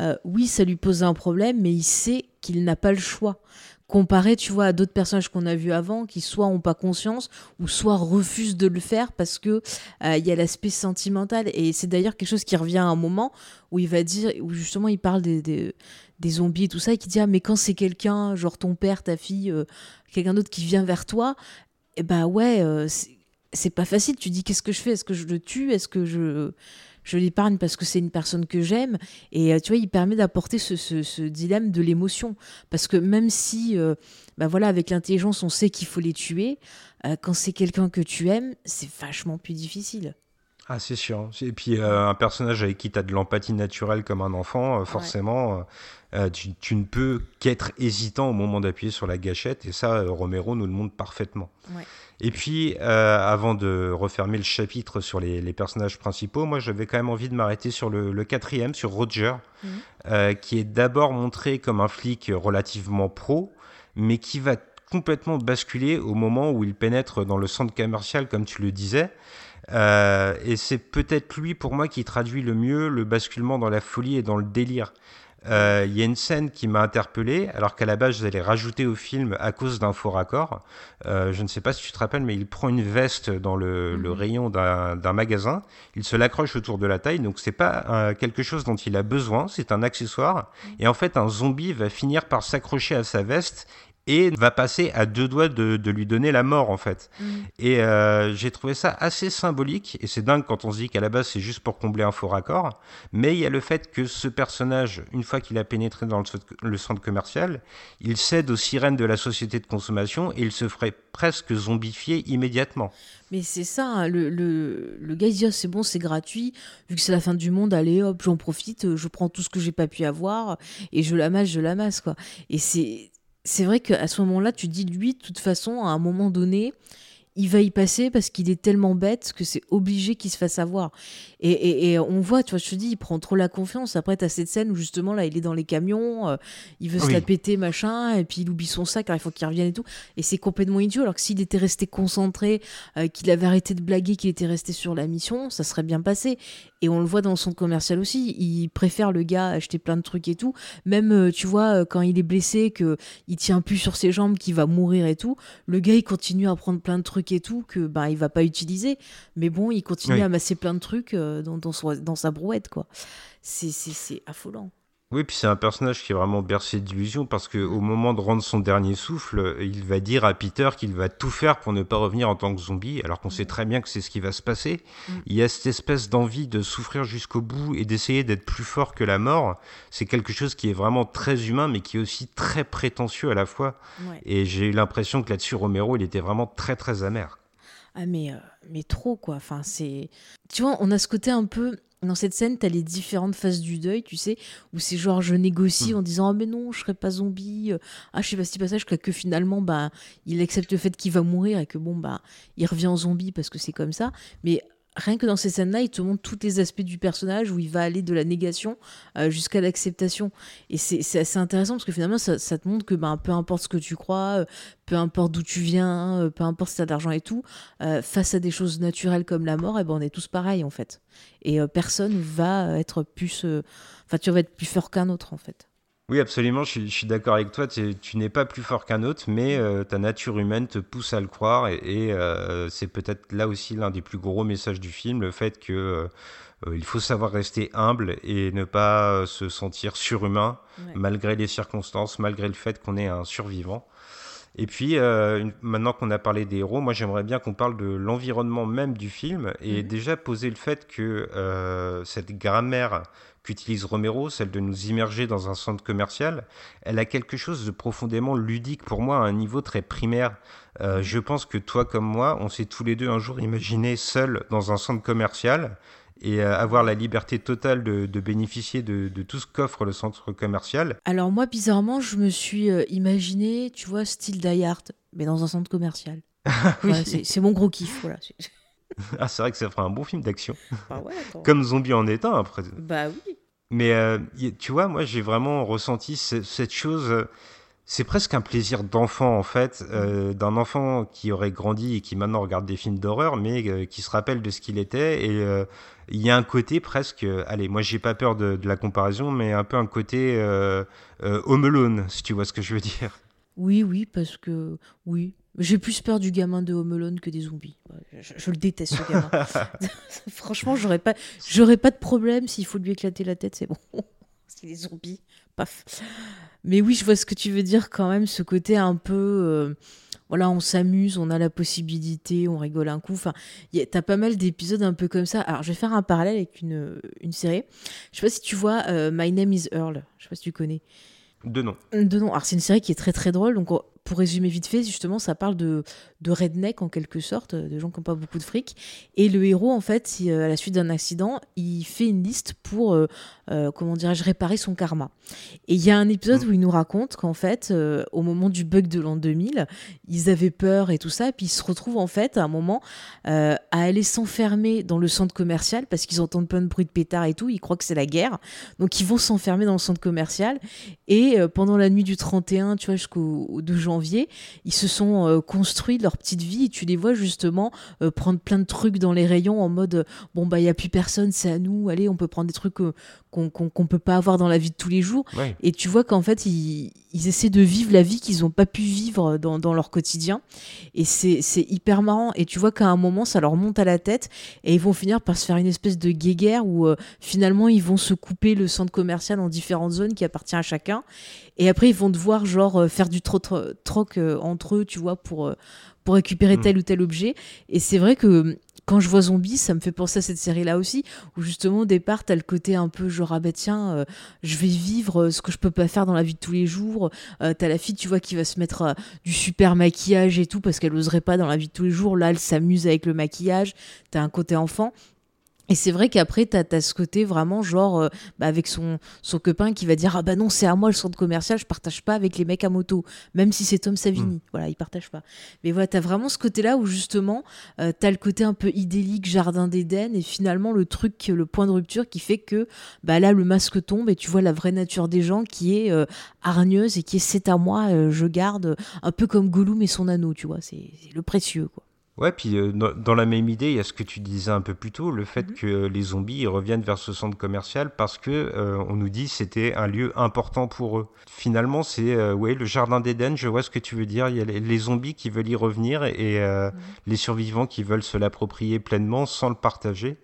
euh, oui, ça lui pose un problème, mais il sait qu'il n'a pas le choix. Comparé, tu vois, à d'autres personnages qu'on a vus avant, qui soit ont pas conscience, ou soit refusent de le faire parce que euh, il y a l'aspect sentimental. Et c'est d'ailleurs quelque chose qui revient à un moment où il va dire, où justement il parle des, des, zombies et tout ça, et qui dit, ah, mais quand c'est quelqu'un, genre ton père, ta fille, euh, quelqu'un d'autre qui vient vers toi, et bah ouais, euh, c'est pas facile. Tu dis, qu'est-ce que je fais? Est-ce que je le tue? Est-ce que je, je l'épargne parce que c'est une personne que j'aime Et euh, tu vois, il permet d'apporter ce, ce- ce dilemme de l'émotion. Parce que même si, euh, bah voilà, avec l'intelligence, on sait qu'il faut les tuer, euh, quand c'est quelqu'un que tu aimes, c'est vachement plus difficile. Ah, c'est sûr. Et puis, euh, un personnage avec qui tu as de l'empathie naturelle comme un enfant, euh, forcément, euh, tu, tu ne peux qu'être hésitant au moment d'appuyer sur la gâchette. Et ça, Romero nous le montre parfaitement. Ouais. Et puis, euh, avant de refermer le chapitre sur les, les personnages principaux, moi, j'avais quand même envie de m'arrêter sur le, le quatrième, sur Roger, Mhm. euh, qui est d'abord montré comme un flic relativement pro, mais qui va complètement basculer au moment où il pénètre dans le centre commercial, comme tu le disais. Euh, et c'est peut-être lui, pour moi, qui traduit le mieux le basculement dans la folie et dans le délire. Euh, Il y a une scène qui m'a interpellé, alors qu'à la base, je l'ai rajouter au film à cause d'un faux raccord. Euh, je ne sais pas si tu te rappelles, mais il prend une veste dans le, le rayon d'un magasin, il se l'accroche autour de la taille, donc c'est pas quelque chose dont il a besoin, c'est un accessoire. Et en fait, un zombie va finir par s'accrocher à sa veste et va passer à deux doigts de, de lui donner la mort en fait. Mm. Et euh, j'ai trouvé ça assez symbolique et c'est dingue quand on se dit qu'à la base c'est juste pour combler un faux raccord. Mais il y a le fait que ce personnage, une fois qu'il a pénétré dans le, le centre commercial, il cède aux sirènes de la société de consommation et il se ferait presque zombifier immédiatement. Mais c'est ça, hein, le, le, le, gars dit oh, c'est bon, c'est gratuit, vu que c'est la fin du monde, allez hop, j'en profite, je prends tout ce que j'ai pas pu avoir et je l'amasse, je l'amasse quoi. Et c'est c'est vrai qu'à ce moment-là, tu dis, lui, de toute façon, à un moment donné, il va y passer parce qu'il est tellement bête que c'est obligé qu'il se fasse avoir. Et, et, et, on voit, tu vois, je te dis, il prend trop la confiance. Après, tu as cette scène où justement, là, il est dans les camions, euh, il veut oui. se la péter, machin, et puis il oublie son sac, alors il faut qu'il revienne et tout. Et c'est complètement idiot. Alors que s'il était resté concentré, euh, qu'il avait arrêté de blaguer, qu'il était resté sur la mission, ça serait bien passé. Et on le voit dans son commercial aussi. Il préfère le gars acheter plein de trucs et tout. Même, euh, tu vois, quand il est blessé, que il tient plus sur ses jambes, qu'il va mourir et tout, le gars, il continue à prendre plein de trucs et tout que bah, il va pas utiliser. Mais bon, il continue oui. à masser plein de trucs euh, dans, dans, son, dans, sa brouette, quoi. C'est affolant. Oui, puis c'est un personnage qui est vraiment bercé d'illusions parce que au moment de rendre son dernier souffle, il va dire à Peter qu'il va tout faire pour ne pas revenir en tant que zombie, alors qu'on sait très bien que c'est ce qui va se passer. Mm. Il y a cette espèce d'envie de souffrir jusqu'au bout et d'essayer d'être plus fort que la mort. C'est quelque chose qui est vraiment très humain, mais qui est aussi très prétentieux à la fois. Ouais. Et j'ai eu l'impression que là-dessus, Romero, il était vraiment très très amer. Ah mais, euh, mais trop quoi. Enfin c'est, tu vois, on a ce côté un peu dans cette scène, t'as les différentes phases du deuil, tu sais, où c'est genre je négocie mmh. en disant ah mais non, je serai pas zombie. Ah je sais pas si passage que, que finalement bah il accepte le fait qu'il va mourir et que bon bah il revient en zombie parce que c'est comme ça. Mais rien que dans ces scènes-là, il te montre tous les aspects du personnage où il va aller de la négation euh, jusqu'à l'acceptation. Et c'est assez intéressant parce que finalement, ça, ça te montre que ben, peu importe ce que tu crois, euh, peu importe d'où tu viens, euh, peu importe si tu as d'argent et tout, euh, face à des choses naturelles comme la mort, eh ben, on est tous pareils en fait. Et euh, personne va être plus. Enfin, tu vas être plus fort qu'un autre en fait. Oui, absolument, je suis, je suis d'accord avec toi. Tu, n'es pas plus fort qu'un autre, mais euh, ta nature humaine te pousse à le croire. Et, et euh, c'est peut-être là aussi l'un des plus gros messages du film, le fait que euh, il faut savoir rester humble et ne pas se sentir surhumain, ouais. malgré les circonstances, malgré le fait qu'on est un survivant. Et puis, euh, maintenant qu'on a parlé des héros, moi j'aimerais bien qu'on parle de l'environnement même du film et mmh. déjà poser le fait que euh, cette grammaire qu'utilise Romero, celle de nous immerger dans un centre commercial, elle a quelque chose de profondément ludique pour moi à un niveau très primaire. Euh, je pense que toi comme moi, on s'est tous les deux un jour imaginé seuls dans un centre commercial et euh, avoir la liberté totale de, de bénéficier de, de, tout ce qu'offre le centre commercial. Alors moi, bizarrement, je me suis euh, imaginé, tu vois, style Die Hard, mais dans un centre commercial. oui. voilà, c'est mon gros kiff, voilà. ah, c'est vrai que ça ferait un bon film d'action. Bah ouais, Comme Zombie en est un, après. Bah oui. Mais euh, tu vois, moi, j'ai vraiment ressenti cette chose... Euh, c'est presque un plaisir d'enfant en fait, euh, d'un enfant qui aurait grandi et qui maintenant regarde des films d'horreur, mais euh, qui se rappelle de ce qu'il était. Et il y a un côté presque, allez, moi j'ai pas peur de, de, la comparaison, mais un peu un côté Home Alone, si tu vois ce que je veux dire. Oui, oui, parce que oui, j'ai plus peur du gamin de Home Alone que des zombies. Je, je le déteste ce gamin. Franchement, j'aurais pas, j'aurais pas de problème s'il faut lui éclater la tête, c'est bon. c'est les zombies, paf. Mais oui, je vois ce que tu veux dire quand même, ce côté un peu... Euh, voilà, on s'amuse, on a la possibilité, on rigole un coup. Enfin, t'as pas mal d'épisodes un peu comme ça. Alors, je vais faire un parallèle avec une, une série. Je sais pas si tu vois euh, My Name is Earl. Je sais pas si tu connais. De nom. De nom. Alors, c'est une série qui est très très drôle. Donc, pour résumer vite fait, justement, ça parle de, de redneck en quelque sorte, de gens qui n'ont pas beaucoup de fric. Et le héros, en fait, si, à la suite d'un accident, il fait une liste pour, euh, euh, comment dirais-je, réparer son karma. Et il y a un épisode mmh. où il nous raconte qu'en fait, euh, au moment du bug de l'an 2000, ils avaient peur et tout ça, et puis ils se retrouvent en fait à un moment euh, à aller s'enfermer dans le centre commercial parce qu'ils entendent plein de bruit de pétard et tout, ils croient que c'est la guerre. Donc ils vont s'enfermer dans le centre commercial. Et pendant la nuit du 31, tu vois, jusqu'au 2 janvier, janvier, ils se sont euh, construits leur petite vie. Et tu les vois justement euh, prendre plein de trucs dans les rayons en mode bon bah il y a plus personne, c'est à nous, allez on peut prendre des trucs qu'on peut pas avoir dans la vie de tous les jours. Ouais. Et tu vois qu'en fait ils, ils essaient de vivre la vie qu'ils ont pas pu vivre dans, dans leur quotidien. Et c'est hyper marrant. Et tu vois qu'à un moment ça leur monte à la tête et ils vont finir par se faire une espèce de guéguerre où euh, finalement ils vont se couper le centre commercial en différentes zones qui appartient à chacun. Et après ils vont devoir genre euh, faire du tro- tro- troc euh, entre eux tu vois pour euh, pour récupérer Mm. tel ou tel objet et c'est vrai que quand je vois Zombie, ça me fait penser à cette série-là aussi, où justement au départ, t'as le côté un peu genre ah bah tiens, euh, je vais vivre ce que je peux pas faire dans la vie de tous les jours. Euh, t'as la fille, tu vois, qui va se mettre euh, du super maquillage et tout parce qu'elle oserait pas dans la vie de tous les jours. Là, elle s'amuse avec le maquillage. T'as un côté enfant. Et c'est vrai qu'après, t'as as ce côté vraiment genre euh, bah, avec son, son copain qui va dire Ah bah non, c'est à moi le centre commercial, je partage pas avec les mecs à moto, même si c'est Tom Savini. Mm. Voilà, il partage pas. Mais voilà, t'as vraiment ce côté-là où justement, euh, t'as le côté un peu idyllique, jardin d'Éden, et finalement le truc, le point de rupture qui fait que bah là, le masque tombe et tu vois la vraie nature des gens qui est euh, hargneuse et qui est c'est à moi, euh, je garde, un peu comme Gollum et son anneau, tu vois, c'est c'est le précieux quoi. Ouais, puis euh, dans, dans la même idée, il y a ce que tu disais un peu plus tôt, le fait Mhm. que les zombies ils reviennent vers ce centre commercial parce que euh, on nous dit c'était un lieu important pour eux. Finalement, c'est euh, ouais le jardin d'Éden. Je vois ce que tu veux dire. Il y a les, les zombies qui veulent y revenir et euh, les survivants qui veulent se l'approprier pleinement sans le partager.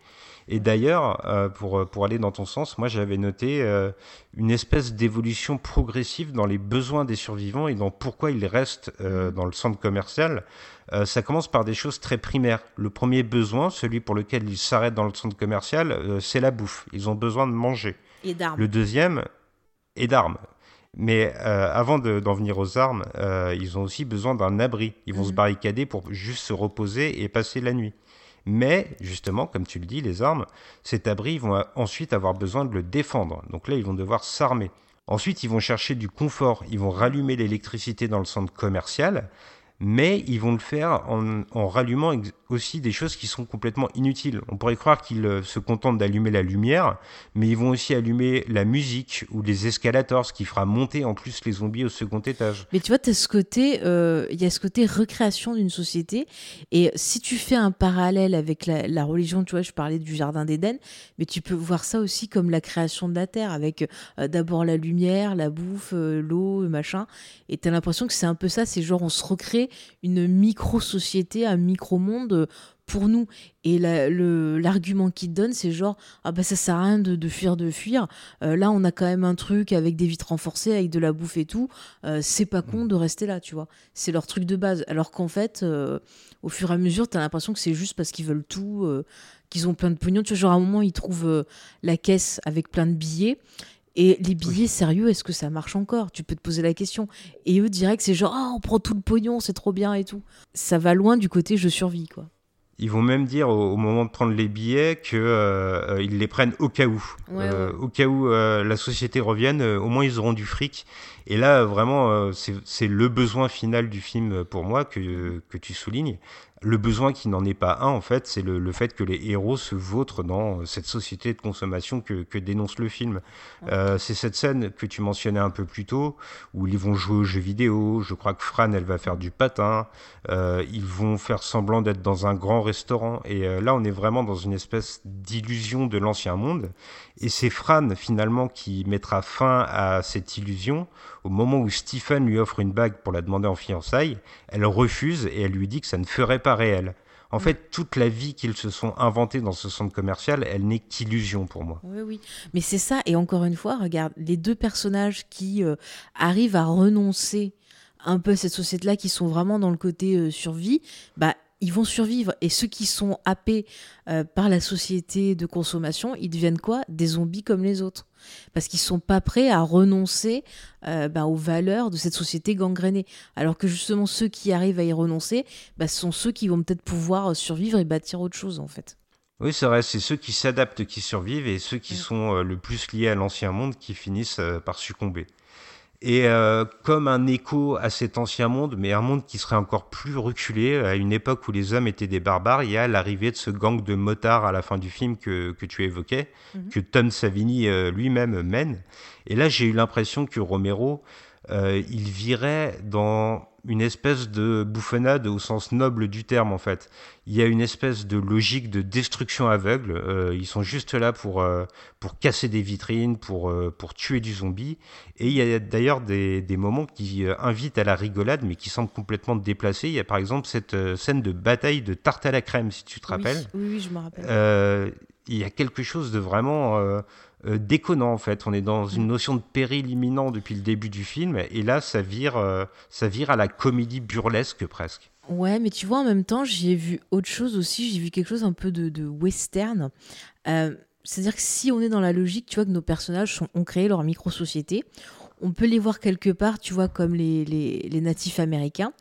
Et d'ailleurs, euh, pour, pour aller dans ton sens, moi j'avais noté euh, une espèce d'évolution progressive dans les besoins des survivants et dans pourquoi ils restent euh, dans le centre commercial. Euh, ça commence par des choses très primaires. Le premier besoin, celui pour lequel ils s'arrêtent dans le centre commercial, euh, c'est la bouffe. Ils ont besoin de manger. Et d'armes. Le deuxième est d'armes. Mais euh, avant de- d'en venir aux armes, ils ont aussi besoin d'un abri. Ils vont Mhm. se barricader pour juste se reposer et passer la nuit. Mais justement, comme tu le dis, les armes, cet abri, ils vont ensuite avoir besoin de le défendre. Donc là, ils vont devoir s'armer. Ensuite, ils vont chercher du confort. Ils vont rallumer l'électricité dans le centre commercial. Mais ils vont le faire en, rallumant aussi des choses qui sont complètement inutiles. On pourrait croire qu'ils euh, se contentent d'allumer la lumière, mais ils vont aussi allumer la musique ou les escalators, ce qui fera monter en plus les zombies au second étage. Mais tu vois, euh, il y a ce côté recréation d'une société. Et si tu fais un parallèle avec la, religion, tu vois, je parlais du jardin d'Éden, mais tu peux voir ça aussi comme la création de la terre, avec euh, d'abord la lumière, la bouffe, euh, l'eau, machin. Et t'as l'impression que c'est un peu ça, c'est genre on se recrée une micro-société, un micro-monde euh, pour nous. Et la- le- l'argument qu'ils te donnent, c'est genre, ah bah ça sert à rien de, de fuir, de fuir. Euh, là, on a quand même un truc avec des vitres renforcées, avec de la bouffe et tout. Euh, c'est pas con de rester là, tu vois. C'est leur truc de base. Alors qu'en fait, euh, au fur et à mesure, t'as l'impression que c'est juste parce qu'ils veulent tout, qu'ils ont plein de pognon. Tu vois, genre à un moment, ils trouvent la caisse avec plein de billets. Et les billets, sérieux, est-ce que ça marche encore? Tu peux te poser la question. Et eux, direct, c'est genre, ah, on prend tout le pognon, c'est trop bien et tout. Ça va loin du côté je survis, quoi. Ils vont même dire au, au moment de prendre les billets qu'ils les prennent au cas où. Ouais, Euh, Au cas où euh, la société revienne, euh, au moins ils auront du fric. Et là, euh, vraiment, euh, c'est le besoin final du film euh, pour moi que, que tu soulignes. Le besoin qui n'en est pas un, en fait, c'est le, le fait que les héros se vautrent dans euh, cette société de consommation que, que dénonce le film. Euh, c'est cette scène que tu mentionnais un peu plus tôt, où ils vont jouer aux jeux vidéo. Je crois que Fran, elle va faire du patin. Euh, ils vont faire semblant d'être dans un grand restaurant. Et euh, là, on est vraiment dans une espèce d'illusion de l'ancien monde. Et c'est Fran, finalement, qui mettra fin à cette illusion au moment où Stephen lui offre une bague pour la demander en fiançailles. Elle refuse et elle lui dit que ça ne ferait pas réel. En fait, toute la vie qu'ils se sont inventés dans ce centre commercial, elle n'est qu'illusion pour moi. Oui, oui. Mais c'est ça, et encore une fois, regarde, les deux personnages qui euh, arrivent à renoncer un peu à cette société-là, qui sont vraiment dans le côté euh, survie, bah, ils vont survivre. Et ceux qui sont happés euh, par la société de consommation, ils deviennent quoi? Des zombies comme les autres. Parce qu'ils sont pas prêts à renoncer euh, bah, aux valeurs de cette société gangrénée. Alors que justement, ceux qui arrivent à y renoncer, bah, ce sont ceux qui vont peut-être pouvoir survivre et bâtir autre chose, en fait. Oui, c'est vrai, c'est ceux qui s'adaptent qui survivent et ceux qui Mm. sont euh, le plus liés à l'ancien monde qui finissent euh, par succomber. Et euh, comme un écho à cet ancien monde, mais un monde qui serait encore plus reculé, à une époque où les hommes étaient des barbares, il y a l'arrivée de ce gang de motards à la fin du film que, que tu évoquais, Mhm. que Tom Savini euh, lui-même mène. Et là, j'ai eu l'impression que Romero, euh, il virait dans une espèce de bouffonnade au sens noble du terme en fait. Il y a une espèce de logique de destruction aveugle. Euh, ils sont juste là pour, euh, pour casser des vitrines, pour, euh, pour tuer du zombie. Et il y a d'ailleurs des, des, moments qui invitent à la rigolade, mais qui semblent complètement déplacés. Il y a par exemple cette scène de bataille de tarte à la crème, si tu te rappelles. Oui, oui, je me rappelle. il y a quelque chose de vraiment euh, déconnant en fait. On est dans une mm. notion de péril imminent depuis le début du film et là ça vire, euh, ça vire à la comédie burlesque presque. Ouais, mais tu vois, en même temps, j'ai vu autre chose aussi. J'ai vu quelque chose un peu de, western. Euh, c'est-à-dire que si on est dans la logique, tu vois, que nos personnages ont créé leur micro-société, on peut les voir quelque part, tu vois, comme les, les, natifs américains.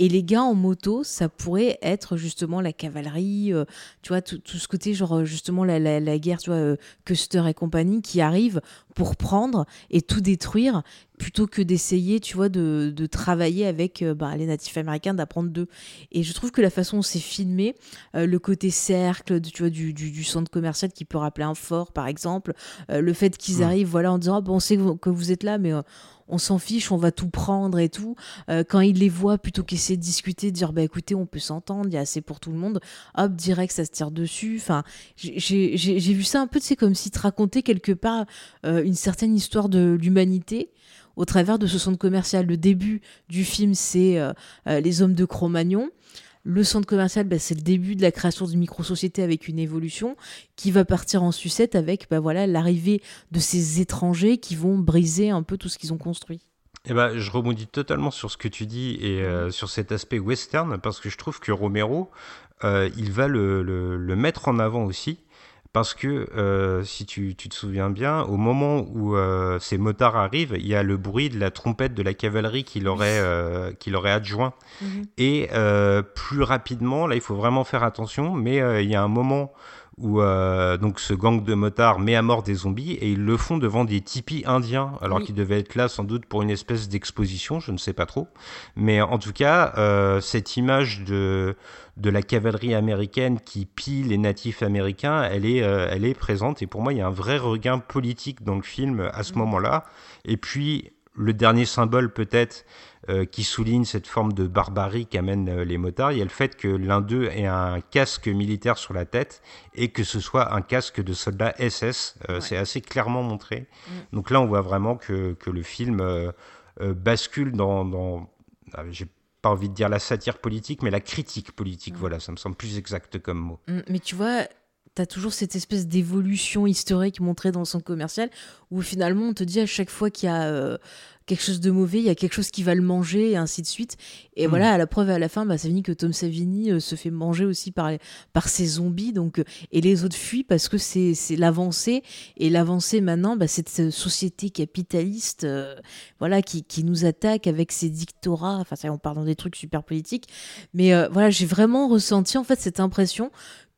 Et les gars en moto, ça pourrait être justement la cavalerie, euh, tu vois, tout, ce côté, genre euh, justement la, la, guerre, tu vois, euh, Custer et compagnie, qui arrivent pour prendre et tout détruire, plutôt que d'essayer, tu vois, de, de travailler avec bah, les natifs américains, d'apprendre d'eux. Et je trouve que la façon dont c'est filmé, le côté cercle, tu vois, du, du, centre commercial qui peut rappeler un fort, par exemple, le fait qu'ils arrivent, voilà, en disant, ah, bon, on sait que vous êtes là, mais on s'en fiche, on va tout prendre et tout. Euh, quand il les voit, plutôt qu'essayer de discuter, de dire bah écoutez, on peut s'entendre, il y a assez pour tout le monde, hop, direct, ça se tire dessus. Enfin, j'ai vu ça un peu, c'est comme si te racontait quelque part euh, une certaine histoire de l'humanité au travers de ce centre commercial. Le début du film, c'est euh, les hommes de Cro-Magnon. Le centre commercial, bah, c'est le début de la création d'une micro-société avec une évolution qui va partir en sucette avec bah, voilà, l'arrivée de ces étrangers qui vont briser un peu tout ce qu'ils ont construit. Eh ben, je rebondis totalement sur ce que tu dis et euh, sur cet aspect western parce que je trouve que Romero, euh, il va le, le, mettre en avant aussi parce que, euh, si tu, tu, te souviens bien, au moment où euh, ces motards arrivent, il y a le bruit de la trompette de la cavalerie qui leur est, euh, qui leur est adjoint. Mhm. Et plus rapidement, là, il faut vraiment faire attention, mais il y a un moment où donc ce gang de motards met à mort des zombies et ils le font devant des tipis indiens alors qu'ils devaient être là sans doute pour une espèce d'exposition, je ne sais pas trop. Mais en tout cas, cette image de de la cavalerie américaine qui pille les natifs américains, elle est, euh, elle est présente. Et pour moi, il y a un vrai regain politique dans le film à ce mm. moment-là. Et puis, le dernier symbole peut-être euh, qui souligne cette forme de barbarie qu'amènent euh, les motards, il y a le fait que l'un d'eux ait un casque militaire sur la tête et que ce soit un casque de soldat SS. C'est assez clairement montré. Mm. Donc là, on voit vraiment que, que le film bascule dans... dans ah, pas envie de dire la satire politique, mais la critique politique. Voilà, ça me semble plus exact comme mot. Mm, mais tu vois, tu as toujours cette espèce d'évolution historique montrée dans son commercial où finalement on te dit à chaque fois qu'il y a euh, quelque chose de mauvais, il y a quelque chose qui va le manger et ainsi de suite. Et hmm. voilà, à la preuve à la fin, bah, ça finit que Tom Savini euh, se fait manger aussi par, par ses zombies. Donc, euh, et les autres fuient parce que c'est l'avancée. Et l'avancée maintenant, bah, cette société capitaliste voilà, qui, qui, nous attaque avec ses dictorats. Enfin, ça, on parle dans des trucs super politiques. Mais voilà, j'ai vraiment ressenti en fait cette impression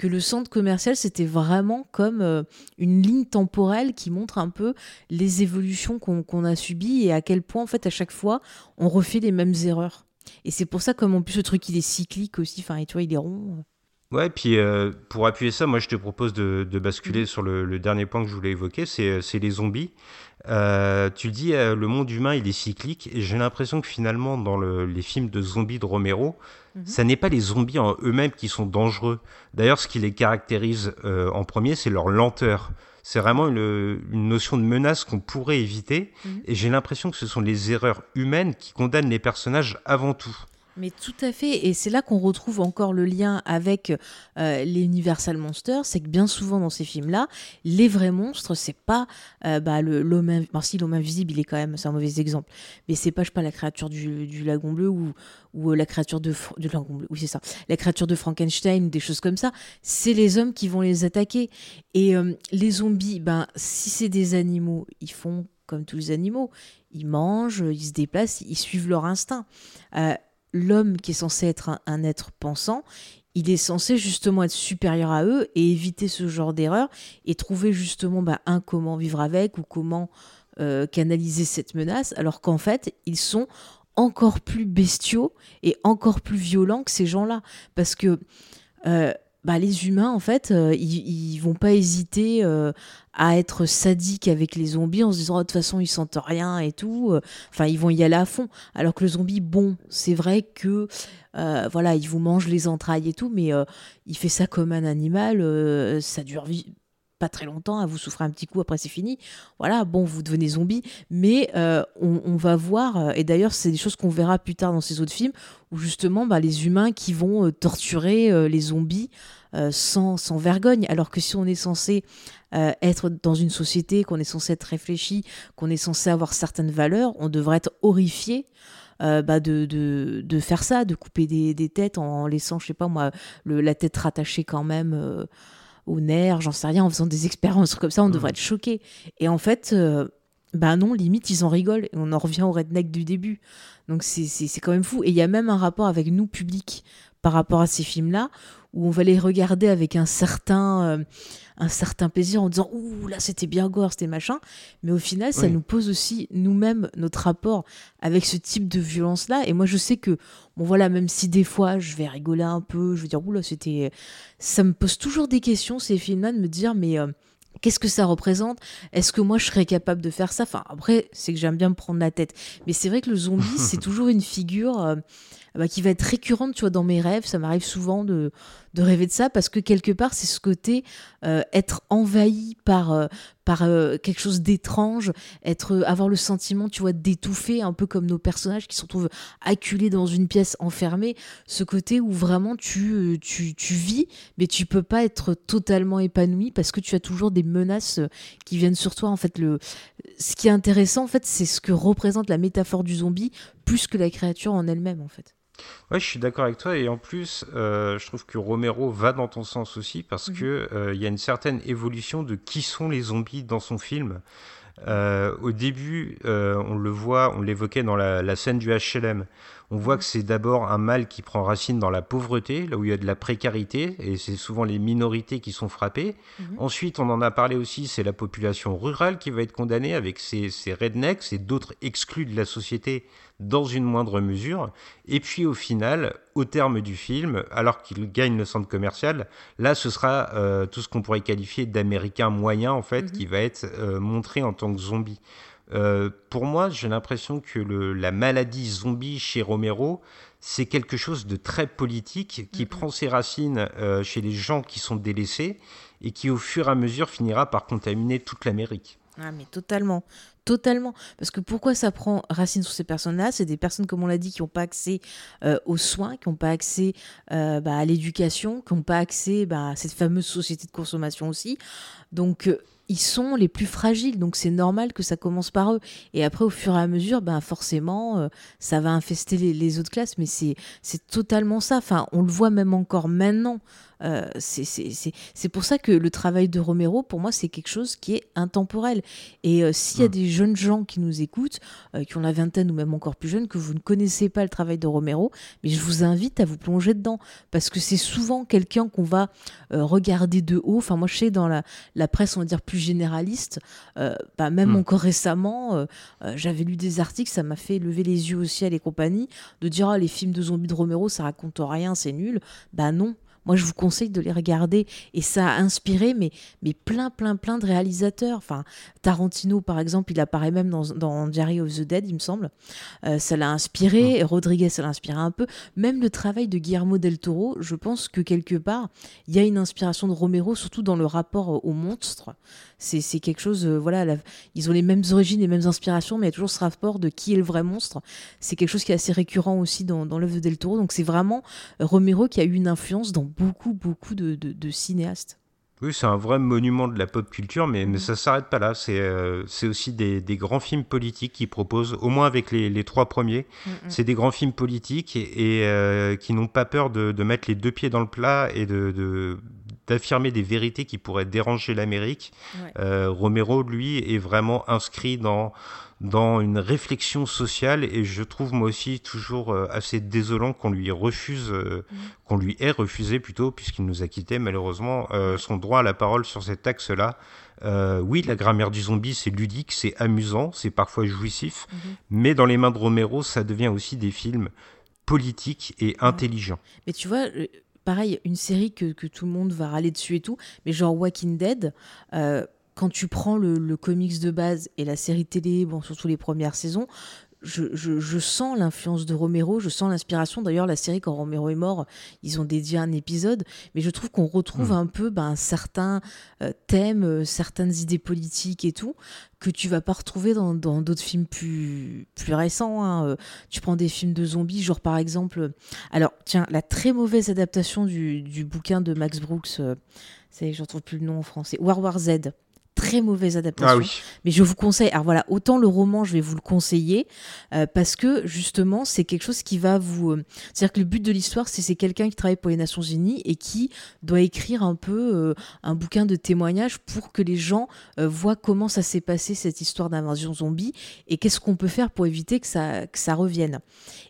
que le centre commercial, c'était vraiment comme euh, une ligne temporelle qui montre un peu les évolutions qu'on a subies et à quel point, en fait, à chaque fois, on refait les mêmes erreurs. Et c'est pour ça, comme en plus, le truc, il est cyclique aussi, enfin, et tu vois, il est rond. Ouais, puis euh, pour appuyer ça, moi je te propose de, basculer sur le, dernier point que je voulais évoquer, c'est les zombies. Euh, tu dis, euh, le monde humain, il est cyclique, et j'ai l'impression que finalement, dans les films de zombies de Romero, mhm. ça n'est pas les zombies en eux-mêmes qui sont dangereux. D'ailleurs, ce qui les caractérise euh, en premier, c'est leur lenteur. C'est vraiment une, notion de menace qu'on pourrait éviter, mhm. et j'ai l'impression que ce sont les erreurs humaines qui condamnent les personnages avant tout. Mais tout à fait, et c'est là qu'on retrouve encore le lien avec euh, les Universal Monsters, c'est que bien souvent dans ces films-là, les vrais monstres, c'est pas euh, bah, l'homme, si l'homme invisible, il est quand même, c'est un mauvais exemple, mais c'est pas, je pas, la créature du, du lagon bleu ou, ou euh, la créature de, de lagon bleu, oui c'est ça, la créature de Frankenstein des choses comme ça, c'est les hommes qui vont les attaquer. Et les zombies, ben si c'est des animaux, ils font comme tous les animaux, ils mangent, ils se déplacent, ils suivent leur instinct l'homme qui est censé être un, être pensant, il est censé justement être supérieur à eux et éviter ce genre d'erreur et trouver justement bah, un comment vivre avec ou comment euh, canaliser cette menace, alors qu'en fait, ils sont encore plus bestiaux et encore plus violents que ces gens-là. Parce que euh, bah, les humains, en fait, euh, ils, vont pas hésiter euh, à être sadiques avec les zombies en se disant, oh, de toute façon, ils sentent rien et tout. euh. Enfin, ils vont y aller à fond. Alors que le zombie, bon, c'est vrai que, voilà, il vous mange les entrailles et tout, mais il fait ça comme un animal. ça dure pas très longtemps, hein, vous souffrez un petit coup, après c'est fini. Voilà, bon, vous devenez zombie. Mais euh, on, va voir, euh, et d'ailleurs, c'est des choses qu'on verra plus tard dans ces autres films, où justement, bah, les humains qui vont euh, torturer les zombies sans, sans vergogne. Alors que si on est censé être dans une société, qu'on est censé être réfléchi, qu'on est censé avoir certaines valeurs, on devrait être horrifié. bah, de, de, de faire ça, de couper des, des têtes en laissant, je sais pas moi, le, la tête rattachée quand même euh, au nerf, j'en sais rien, en faisant des expériences comme ça, on devrait être choqué. Et en fait, euh, bah non, limite, ils en rigolent. Et on en revient au redneck du début. Donc c'est quand même fou. Et il y a même un rapport avec nous, public, par rapport à ces films-là, où on va les regarder avec un certain, euh, un certain plaisir en disant Ouh, là, c'était bien gore, c'était machin. Mais au final, ça nous pose aussi nous-mêmes notre rapport avec ce type de violence-là. Et moi, je sais que, bon, voilà, même si des fois, je vais rigoler un peu, je vais dire Ouh là, c'était. Ça me pose toujours des questions, ces films-là, de me dire Mais. euh, Qu'est-ce que ça représente? Est-ce que moi je serais capable de faire ça? Enfin, après, c'est que j'aime bien me prendre la tête. Mais c'est vrai que le zombie, c'est toujours une figure euh, bah, qui va être récurrente, tu vois, dans mes rêves. Ça m'arrive souvent de, de rêver de ça parce que quelque part, c'est ce côté euh, être envahi par, euh, par euh, quelque chose d'étrange, être, avoir le sentiment, tu vois, d'étouffer, un peu comme nos personnages qui se retrouvent acculés dans une pièce enfermée. Ce côté où vraiment tu, tu, tu vis, mais tu peux pas être totalement épanoui parce que tu as toujours des menaces qui viennent sur toi. En fait, le, ce qui est intéressant, en fait, c'est ce que représente la métaphore du zombie plus que la créature en elle-même, en fait. Ouais, je suis d'accord avec toi et en plus, euh, je trouve que Romero va dans ton sens aussi parce Mhm. que euh, il y a une certaine évolution de qui sont les zombies dans son film. Euh, au début, on le voit, on l'évoquait dans la, la scène du HLM. On voit que c'est d'abord un mal qui prend racine dans la pauvreté, là où il y a de la précarité, et c'est souvent les minorités qui sont frappées. Mhm. Ensuite, on en a parlé aussi, c'est la population rurale qui va être condamnée avec ses, ses rednecks et d'autres exclus de la société dans une moindre mesure. Et puis au final, au terme du film, alors qu'il gagne le centre commercial, là ce sera euh, tout ce qu'on pourrait qualifier d'américain moyen en fait, Mhm. qui va être euh, montré en tant que zombie. Euh, pour moi, j'ai l'impression que le, la maladie zombie chez Romero, c'est quelque chose de très politique qui Mhm. prend ses racines euh, chez les gens qui sont délaissés et qui au fur et à mesure finira par contaminer toute l'Amérique. Ah mais totalement, totalement. Parce que pourquoi ça prend racine sur ces personnes-là? C'est des personnes, comme on l'a dit, qui n'ont pas accès euh, aux soins, qui n'ont pas accès euh, bah, à l'éducation, qui n'ont pas accès bah, à cette fameuse société de consommation aussi. Donc euh, ils sont les plus fragiles, donc c'est normal que ça commence par eux. Et après, au fur et à mesure, ben forcément, ça va infester les, les autres classes. Mais c'est totalement ça. Enfin, on le voit même encore maintenant. Euh, c'est- c'est c'est- c'est pour ça que le travail de Romero, pour moi, c'est quelque chose qui est intemporel. Et euh, s'il y a Mm. des jeunes gens qui nous écoutent, euh, qui ont la vingtaine ou même encore plus jeunes, que vous ne connaissez pas le travail de Romero, mais je vous invite à vous plonger dedans. Parce que c'est souvent quelqu'un qu'on va euh, regarder de haut. Enfin, moi, je sais, dans la, la presse, on va dire plus généraliste, bah, même Mm. encore récemment, j'avais lu des articles, ça m'a fait lever les yeux au ciel et compagnie, de dire ah, les films de zombies de Romero, ça raconte rien, c'est nul. Bah non. Moi, je vous conseille de les regarder. Et ça a inspiré mais, mais plein, plein, plein de réalisateurs. Enfin, Tarantino, par exemple, il apparaît même dans, dans Diary of the Dead, il me semble. Euh, ça l'a inspiré. Rodriguez, ça l'a inspiré un peu. Même le travail de Guillermo del Toro, je pense que quelque part, il y a une inspiration de Romero, surtout dans le rapport au monstre. C'est c'est quelque chose, euh, voilà, la- ils ont les mêmes origines, les mêmes inspirations, mais il y a toujours ce rapport de qui est le vrai monstre. C'est quelque chose qui est assez récurrent aussi dans, dans l'œuvre de Del Toro. Donc c'est vraiment Romero qui a eu une influence dans beaucoup, beaucoup de, de- de cinéastes. Oui, c'est un vrai monument de la pop culture, mais, mais Mhm. ça s'arrête pas là. C'est euh, aussi des, des grands films politiques qui proposent, au moins avec les, les trois premiers, c'est des grands films politiques et, et, euh, qui n'ont pas peur de, de mettre les deux pieds dans le plat et de- d'affirmer des vérités qui pourraient déranger l'Amérique. Ouais. Euh, Romero, lui, est vraiment inscrit dans dans une réflexion sociale et je trouve moi aussi toujours euh, assez désolant qu'on lui refuse, euh, Mhm. qu'on lui ait refusé plutôt, puisqu'il nous a quitté malheureusement, euh, son droit à la parole sur cet axe-là. Euh, oui, la grammaire du zombie, c'est ludique, c'est amusant, c'est parfois jouissif, Mhm. mais dans les mains de Romero, ça devient aussi des films politiques et intelligents. Mais tu vois, pareil, une série que, que tout le monde va râler dessus et tout, mais genre Walking Dead, euh, quand tu prends le, le comics de base et la série télé, bon, surtout les premières saisons, je, je- je sens l'influence de Romero, je sens l'inspiration. D'ailleurs, la série, quand Romero est mort, ils ont dédié un épisode, mais je trouve qu'on retrouve Mm. un peu ben, certains euh, thèmes, euh, certaines idées politiques et tout, que tu vas pas retrouver dans d'autres films plus, plus récents. hein. Euh, Tu prends des films de zombies, genre par exemple. Alors, tiens, la très mauvaise adaptation du, du bouquin de Max Brooks, c'est, j'en trouve plus le nom en français, War War Z. Très mauvaise adaptation. Ah oui. Mais je vous conseille, alors voilà, autant le roman, je vais vous le conseiller, euh, parce que justement, c'est quelque chose qui va vous... euh, C'est-à-dire que le but de l'histoire, c'est c'est quelqu'un qui travaille pour les Nations Unies et qui doit écrire un peu euh, un bouquin de témoignages pour que les gens voient comment ça s'est passé, cette histoire d'invasion zombie, et qu'est-ce qu'on peut faire pour éviter que ça, que ça revienne.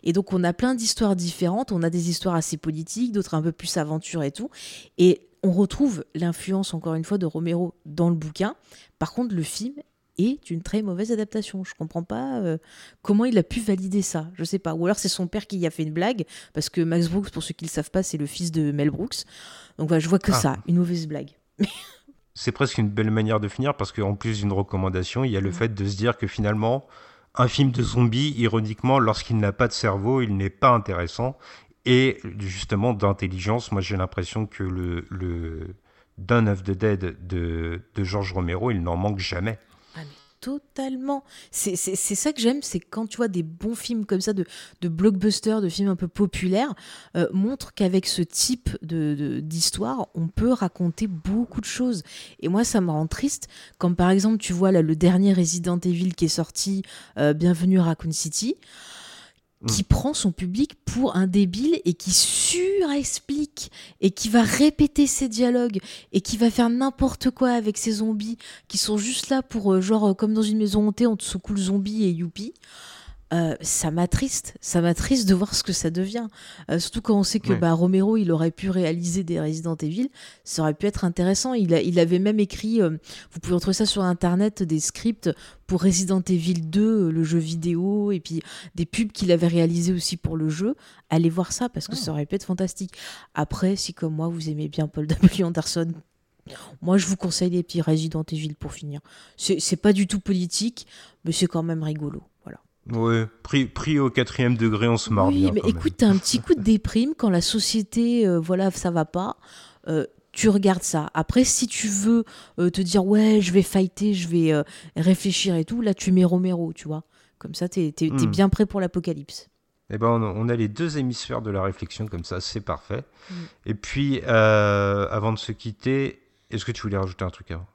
Et donc, on a plein d'histoires différentes, on a des histoires assez politiques, d'autres un peu plus aventure et tout, et on retrouve l'influence, encore une fois, de Romero dans le bouquin. Par contre, le film est une très mauvaise adaptation. Je comprends pas euh, comment il a pu valider ça. Je sais pas. Ou alors c'est son père qui y a fait une blague, parce que Max Brooks, pour ceux qui le savent pas, c'est le fils de Mel Brooks. Donc voilà, je vois que Ah. ça, une mauvaise blague. C'est presque une belle manière de finir parce qu'en plus d'une recommandation, il y a le fait de se dire que finalement, un film de zombie, ironiquement, lorsqu'il n'a pas de cerveau, il n'est pas intéressant. Et justement, d'intelligence, moi j'ai l'impression que le, le Dawn of the Dead de, de George Romero, il n'en manque jamais. Ah, mais totalement. C'est ça que j'aime, c'est quand tu vois des bons films comme ça, de, de blockbusters, de films un peu populaires, euh, montrent qu'avec ce type de- de- d'histoire, on peut raconter beaucoup de choses. Et moi, ça me rend triste quand, par exemple, tu vois là, le dernier Resident Evil qui est sorti, euh, Bienvenue à Raccoon City, qui prend son public pour un débile et qui surexplique et qui va répéter ses dialogues et qui va faire n'importe quoi avec ses zombies qui sont juste là pour, euh, genre, euh, comme dans une maison hantée, on te secoue le zombie et youpi. Euh, ça m'attriste, ça m'attriste de voir ce que ça devient. Euh, surtout quand on sait que bah, Romero, il aurait pu réaliser des Resident Evil, ça aurait pu être intéressant. Il, a- il avait même écrit, euh, vous pouvez retrouver ça sur internet, des scripts pour Resident Evil 2, euh, le jeu vidéo, et puis des pubs qu'il avait réalisés aussi pour le jeu. Allez voir ça parce que ça aurait pu être fantastique. Après, si comme moi, vous aimez bien Paul W. Anderson, moi, je vous conseille les petits Resident Evil pour finir. C'est pas du tout politique, mais c'est quand même rigolo. Ouais, pris, pris au quatrième degré, on se marre oui, bien. mais quand écoute, t'as un petit coup de déprime quand la société, euh, voilà, ça va pas. euh, tu regardes ça. Après, si tu veux euh, te dire, ouais, je vais fighter, je vais réfléchir et tout, là, tu mets Romero, tu vois. Comme ça, t'es es, Hmm. bien prêt pour l'apocalypse. Eh ben, on a- on a les deux hémisphères de la réflexion comme ça, c'est parfait. Mm. Et puis, avant de se quitter, est-ce que tu voulais rajouter un truc avant?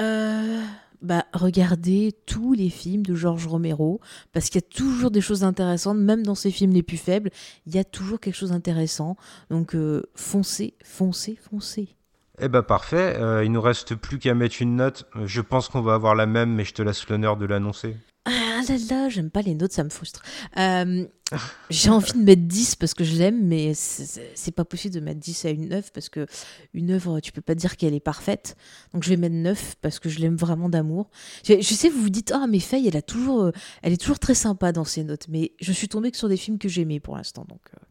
Euh, bah, regardez tous les films de Georges Romero, parce qu'il y a toujours des choses intéressantes, même dans ses films les plus faibles, il y a toujours quelque chose d'intéressant. Donc, euh, foncez, foncez, foncez. Eh ben parfait, euh, il nous reste plus qu'à mettre une note. Je pense qu'on va avoir la même, mais je te laisse l'honneur de l'annoncer. Là là, j'aime pas les notes, ça me frustre. Euh, J'ai envie de mettre 10 parce que je l'aime, mais c'est- pas possible de mettre 10 à une œuvre parce que une œuvre, tu peux pas dire qu'elle est parfaite. Donc je vais mettre 9 parce que je l'aime vraiment d'amour. Je, sais, vous vous dites, ah, mais Faye, elle, a toujours, euh, elle est toujours très sympa dans ses notes, mais je suis tombée que sur des films que j'aimais pour l'instant, donc euh,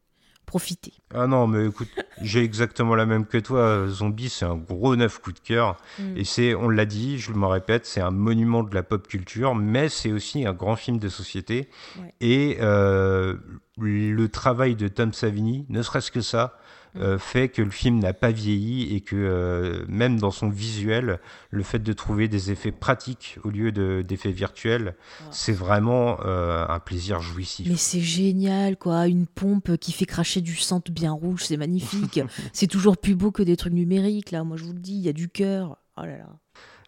profitez. Ah non, mais écoute, j'ai exactement la même que toi. Zombie, c'est un gros neuf coup de cœur. Mm. Et c'est, on l'a dit, je me répète, c'est un monument de la pop culture, mais c'est aussi un grand film de société. Ouais. Et euh, le travail de Tom Savini, ne serait-ce que ça. Euh, fait que le film n'a pas vieilli et que euh, même dans son visuel, le fait de trouver des effets pratiques au lieu de- d'effets virtuels, c'est vraiment euh, un plaisir jouissif. Mais c'est génial, quoi. Une pompe qui fait cracher du sang bien rouge, c'est magnifique. c'est toujours plus beau que des trucs numériques, là. Moi, je vous le dis, il y a du cœur. Oh là là.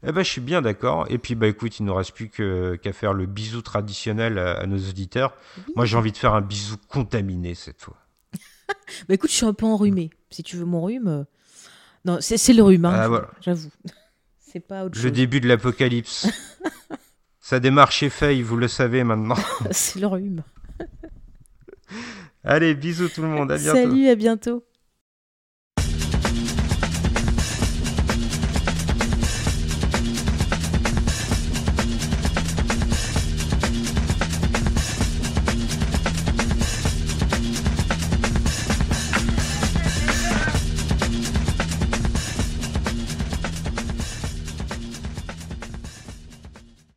Eh ben, je suis bien d'accord. Et puis, bah, écoute, il ne nous reste plus qu'à faire le bisou traditionnel à, à nos auditeurs. Moi, j'ai envie de faire un bisou contaminé cette fois. Bah écoute, je suis un peu enrhumée. Si tu veux mon rhume. euh, Non, c'est le rhume, hein, Ah, voilà. j'avoue. C'est pas autre Le chose. début de l'apocalypse. Ça démarre chez Faye, vous le savez maintenant. c'est le rhume. Allez, bisous tout le monde, à bientôt. Salut, à bientôt.